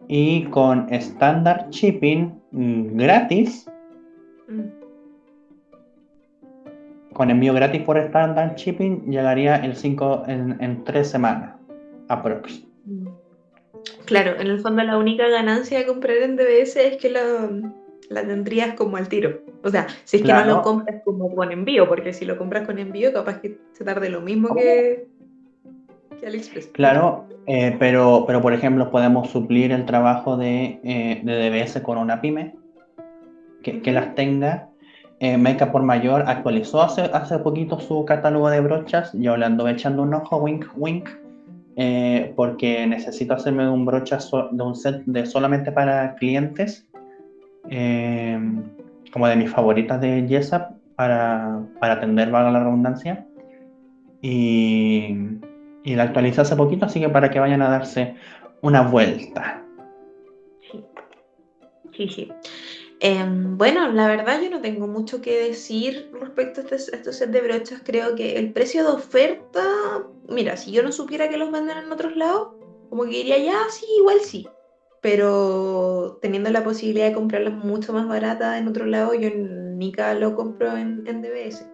y con standard shipping mm, gratis, mm. con envío gratis por standard shipping, llegaría el 5 en, en 3 semanas. Aprox. Claro, en el fondo la única ganancia de comprar en DBS es que la, la tendrías como al tiro. O sea, si es que no lo compras como con envío, porque si lo compras con envío, capaz que se tarde lo mismo que, que AliExpress. Claro, eh, pero, pero por ejemplo, podemos suplir el trabajo de, eh, de DBS con una pyme que, que las tenga. Eh, Make por Mayor actualizó hace, hace poquito su catálogo de brochas. Yo le ando echando un ojo, wink, wink eh, porque necesito hacerme un brocha de un set de solamente para clientes, eh, como de mis favoritas de Yesap, para, para atender, valga la redundancia. Y, y la actualicé hace poquito, así que para que vayan a darse una vuelta. Sí, sí, sí. Em, bueno, la verdad yo no tengo mucho que decir respecto a, este, estos set de brochas. Creo que el precio de oferta, mira, si yo no supiera que los venden en otros lados, como que diría, ya, sí, igual sí. Pero teniendo la posibilidad de comprarlas mucho más baratas en otro lado, yo ni lo compro en, en DBS.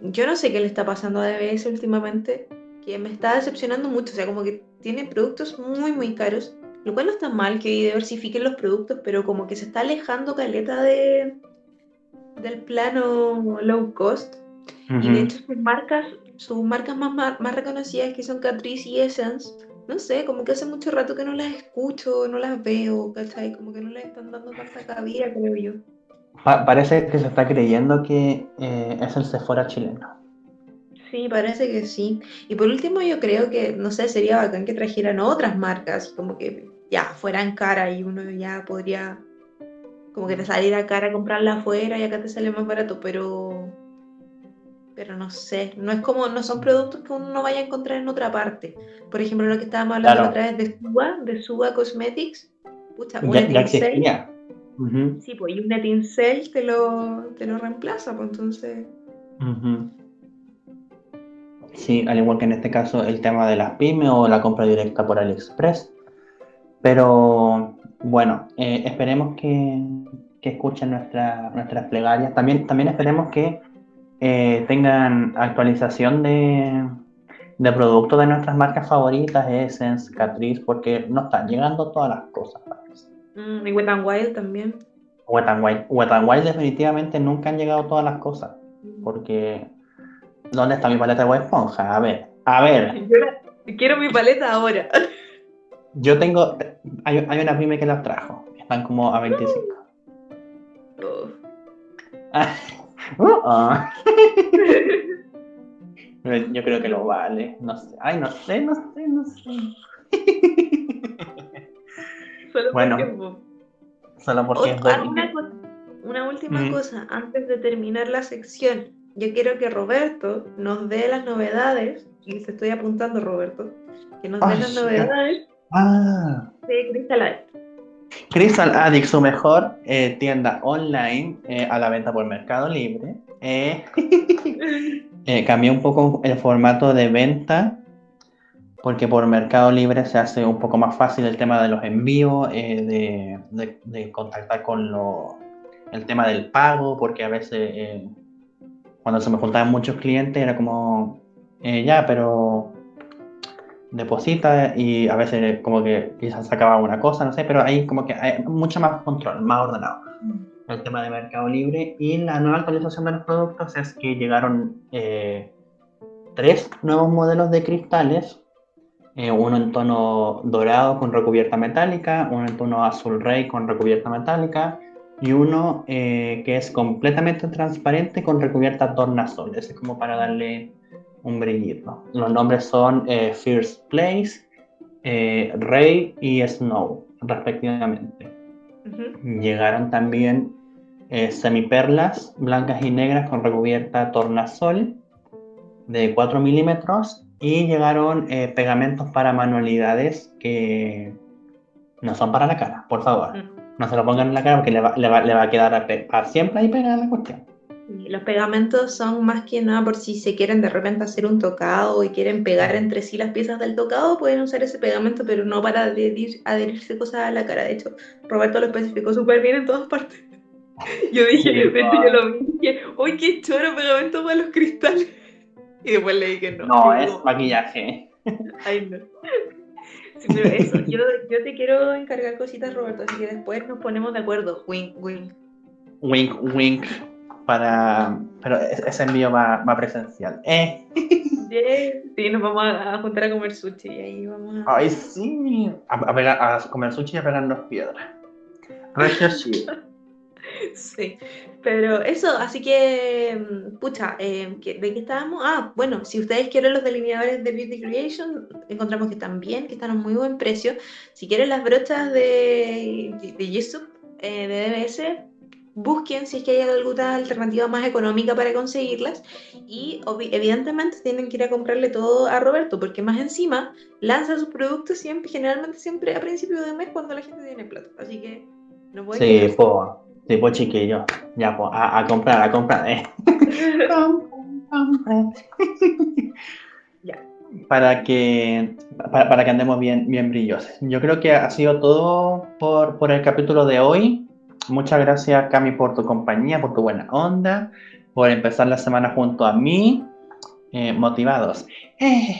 Yo no sé qué le está pasando a DBS últimamente, que me está decepcionando mucho. O sea, como que tiene productos muy, muy caros lo cual no está mal que diversifiquen los productos, pero como que se está alejando caleta de, del plano low cost. Y de hecho sus marcas, sus marcas más, más, reconocidas que son Catrice y Essence, no sé, como que hace mucho rato que no las escucho, no las veo, ¿cachai? Como que no les están dando tanta cabida, creo yo. parece que se está creyendo que eh, es el Sephora chileno. Sí, parece que sí. Y por último, yo creo que, no sé, sería bacán que trajeran otras marcas, como que ya fueran cara y uno ya podría, como que te saliera cara comprarla afuera y acá te sale más barato, pero pero no sé, no es como, no son productos que uno no vaya a encontrar en otra parte. Por ejemplo, lo que estábamos hablando a través de Suba, de Suba Cosmetics, pucha, un Ya, ya Etincel, existía. Ujú, sí, pues, y un Etincel te lo, te lo reemplaza, pues entonces. Sí, al igual que en este caso el tema de las pymes o la compra directa por AliExpress. Pero bueno, eh, esperemos que, que escuchen nuestra- nuestras plegarias. También, también esperemos que eh, tengan actualización de, de productos de nuestras marcas favoritas, Essence, Catrice, porque no están llegando todas las cosas. mm, y Wet n Wild también. Wet n Wild. Wet n Wild definitivamente nunca han llegado todas las cosas. Porque, ¿dónde está mi paleta de Esponja? A ver, a ver, Yo quiero mi paleta ahora. yo tengo, hay, hay una pyme que las trajo, están como a 25. Oh. Uh, Yo creo que lo vale, no sé, ay, no sé, no sé, no sé. Solo Bueno, porque, Solo porque es una, última cosa, antes de terminar la sección, yo quiero que Roberto nos dé las novedades, y te estoy apuntando, Roberto, que nos dé Ay, las novedades Ah, de Crystal. Crystal Addict, su mejor eh, tienda online eh, a la venta por Mercado Libre. Eh, eh, cambié un poco el formato de venta porque por Mercado Libre se hace un poco más fácil el tema de los envíos, eh, de, de- de contactar con lo- el tema del pago, porque a veces eh, cuando se me juntaban muchos clientes era como, ya, pero deposita y a veces como que quizás sacaba una cosa, no sé, pero ahí como que hay mucho más control, más ordenado. El tema de Mercado Libre y la nueva actualización de los productos es que llegaron eh, tres nuevos modelos de cristales, eh, uno en tono dorado con recubierta metálica, uno en tono azul rey con recubierta metálica y uno eh, que es completamente transparente con recubierta tornasol, ese es como para darle un brillito. Los nombres son eh, First Place, eh, Rey y Snow, respectivamente. Ujú. Llegaron también eh, semiperlas blancas y negras con recubierta tornasol de 4 milímetros y llegaron eh, pegamentos para manualidades que no son para la cara, por favor. Mm. No se lo pongan en la cara porque le va, le va- le va a quedar a para siempre ahí pegada la cuestión. Los pegamentos son más que nada por si se quieren de repente hacer un tocado y quieren pegar entre sí las piezas del tocado, pueden usar ese pegamento, pero no para adherir- adherirse cosas a la cara. De hecho, Roberto lo especificó súper bien en todas partes. Yo dije, de repente yo lo vi dije, ¡uy, qué choro pegamento para los cristales! Y después le dije, no. No, es como, maquillaje. Ay, no. Sí, pero eso, yo, yo te quiero encargar cositas, Roberto, así que después nos ponemos de acuerdo. Wink, wink. Wink, wink. Para... Pero es- ese envío va, va presencial. Eh. Sí, nos vamos a, a juntar a comer sushi y ahí vamos a... Ay, sí. A, a pegar- a comer sushi y a pegarnos piedras. Regio sí. Pero eso, así que, mm, pucha, eh, ¿qué- ¿de qué estábamos? Ah, bueno, si ustedes quieren los delineadores de Beauty Creation, encontramos que están bien, que están a muy buen precio. Si quieren las brochas de, de eh, de DBS, busquen si es que hay alguna alternativa más económica para conseguirlas. Y evidentemente tienen que ir a comprarle todo a Roberto, porque más encima lanza sus productos siempre, generalmente siempre a principio de mes cuando la gente tiene plata. Así que no pueden Sí, po. Sí, po, chiquillo. Ya, po. A, a comprar, a comprar. Eh. Ya. Para que, para, para que andemos bien, bien brillosos. Yo creo que ha sido todo por, por el capítulo de hoy. Muchas gracias, Cami, por tu compañía, por tu buena onda, por empezar la semana junto a mí, eh, motivados. Eh,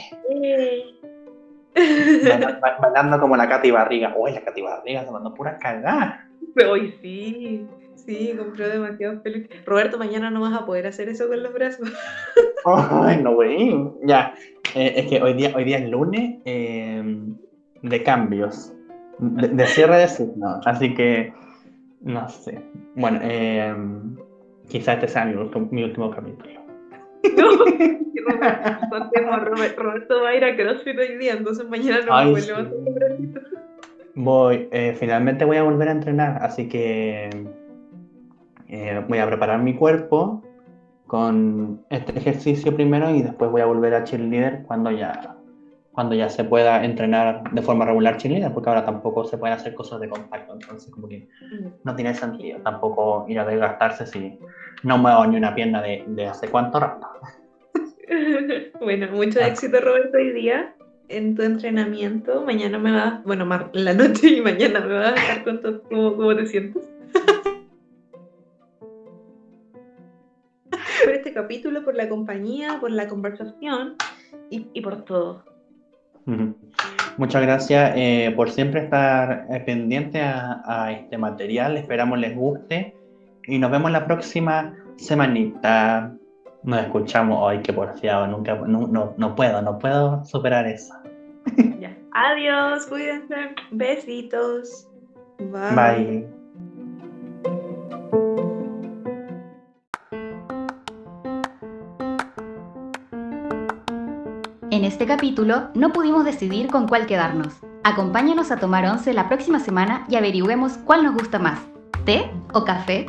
bailando como la Katy Barriga. Uy, la Katy Barriga se mandó pura cagada. Hoy sí, sí, compró demasiados peluches. Roberto, mañana no vas a poder hacer eso con los brazos. Ay, no, güey. Ya, eh, es que hoy día, hoy día es lunes eh, de cambios, de, de cierre de signo. Así que, no sé. Bueno, eh, quizás este sea mi, último capítulo. No, Roberto, Roberto va a ir a CrossFit hoy día, entonces mañana no a Ay, poder sí. bracitos. Voy, eh, finalmente voy a volver a entrenar, así que eh, voy a preparar mi cuerpo con este ejercicio primero y después voy a volver a cheerleader cuando ya, cuando ya se pueda entrenar de forma regular cheerleader, porque ahora tampoco se pueden hacer cosas de contacto, entonces como que no tiene sentido tampoco ir a desgastarse si no muevo ni una pierna de, de hace cuánto rato. bueno, mucho éxito Roberto hoy día en tu entrenamiento. Mañana me vas, bueno, en la noche y mañana me vas a dejar con cómo, cómo te sientes. por este capítulo, por la compañía, por la conversación y, y por todo. Muchas gracias eh, por siempre estar eh, pendiente a, a, este material. Esperamos les guste y nos vemos la próxima semanita. Nos escuchamos hoy, que porfiado, nunca, no, no, no puedo, no puedo superar eso. Ya. Adiós, cuídense. Besitos. Bye. Bye. En este capítulo no pudimos decidir con cuál quedarnos. Acompáñanos a tomar once la próxima semana y averigüemos cuál nos gusta más, té o café.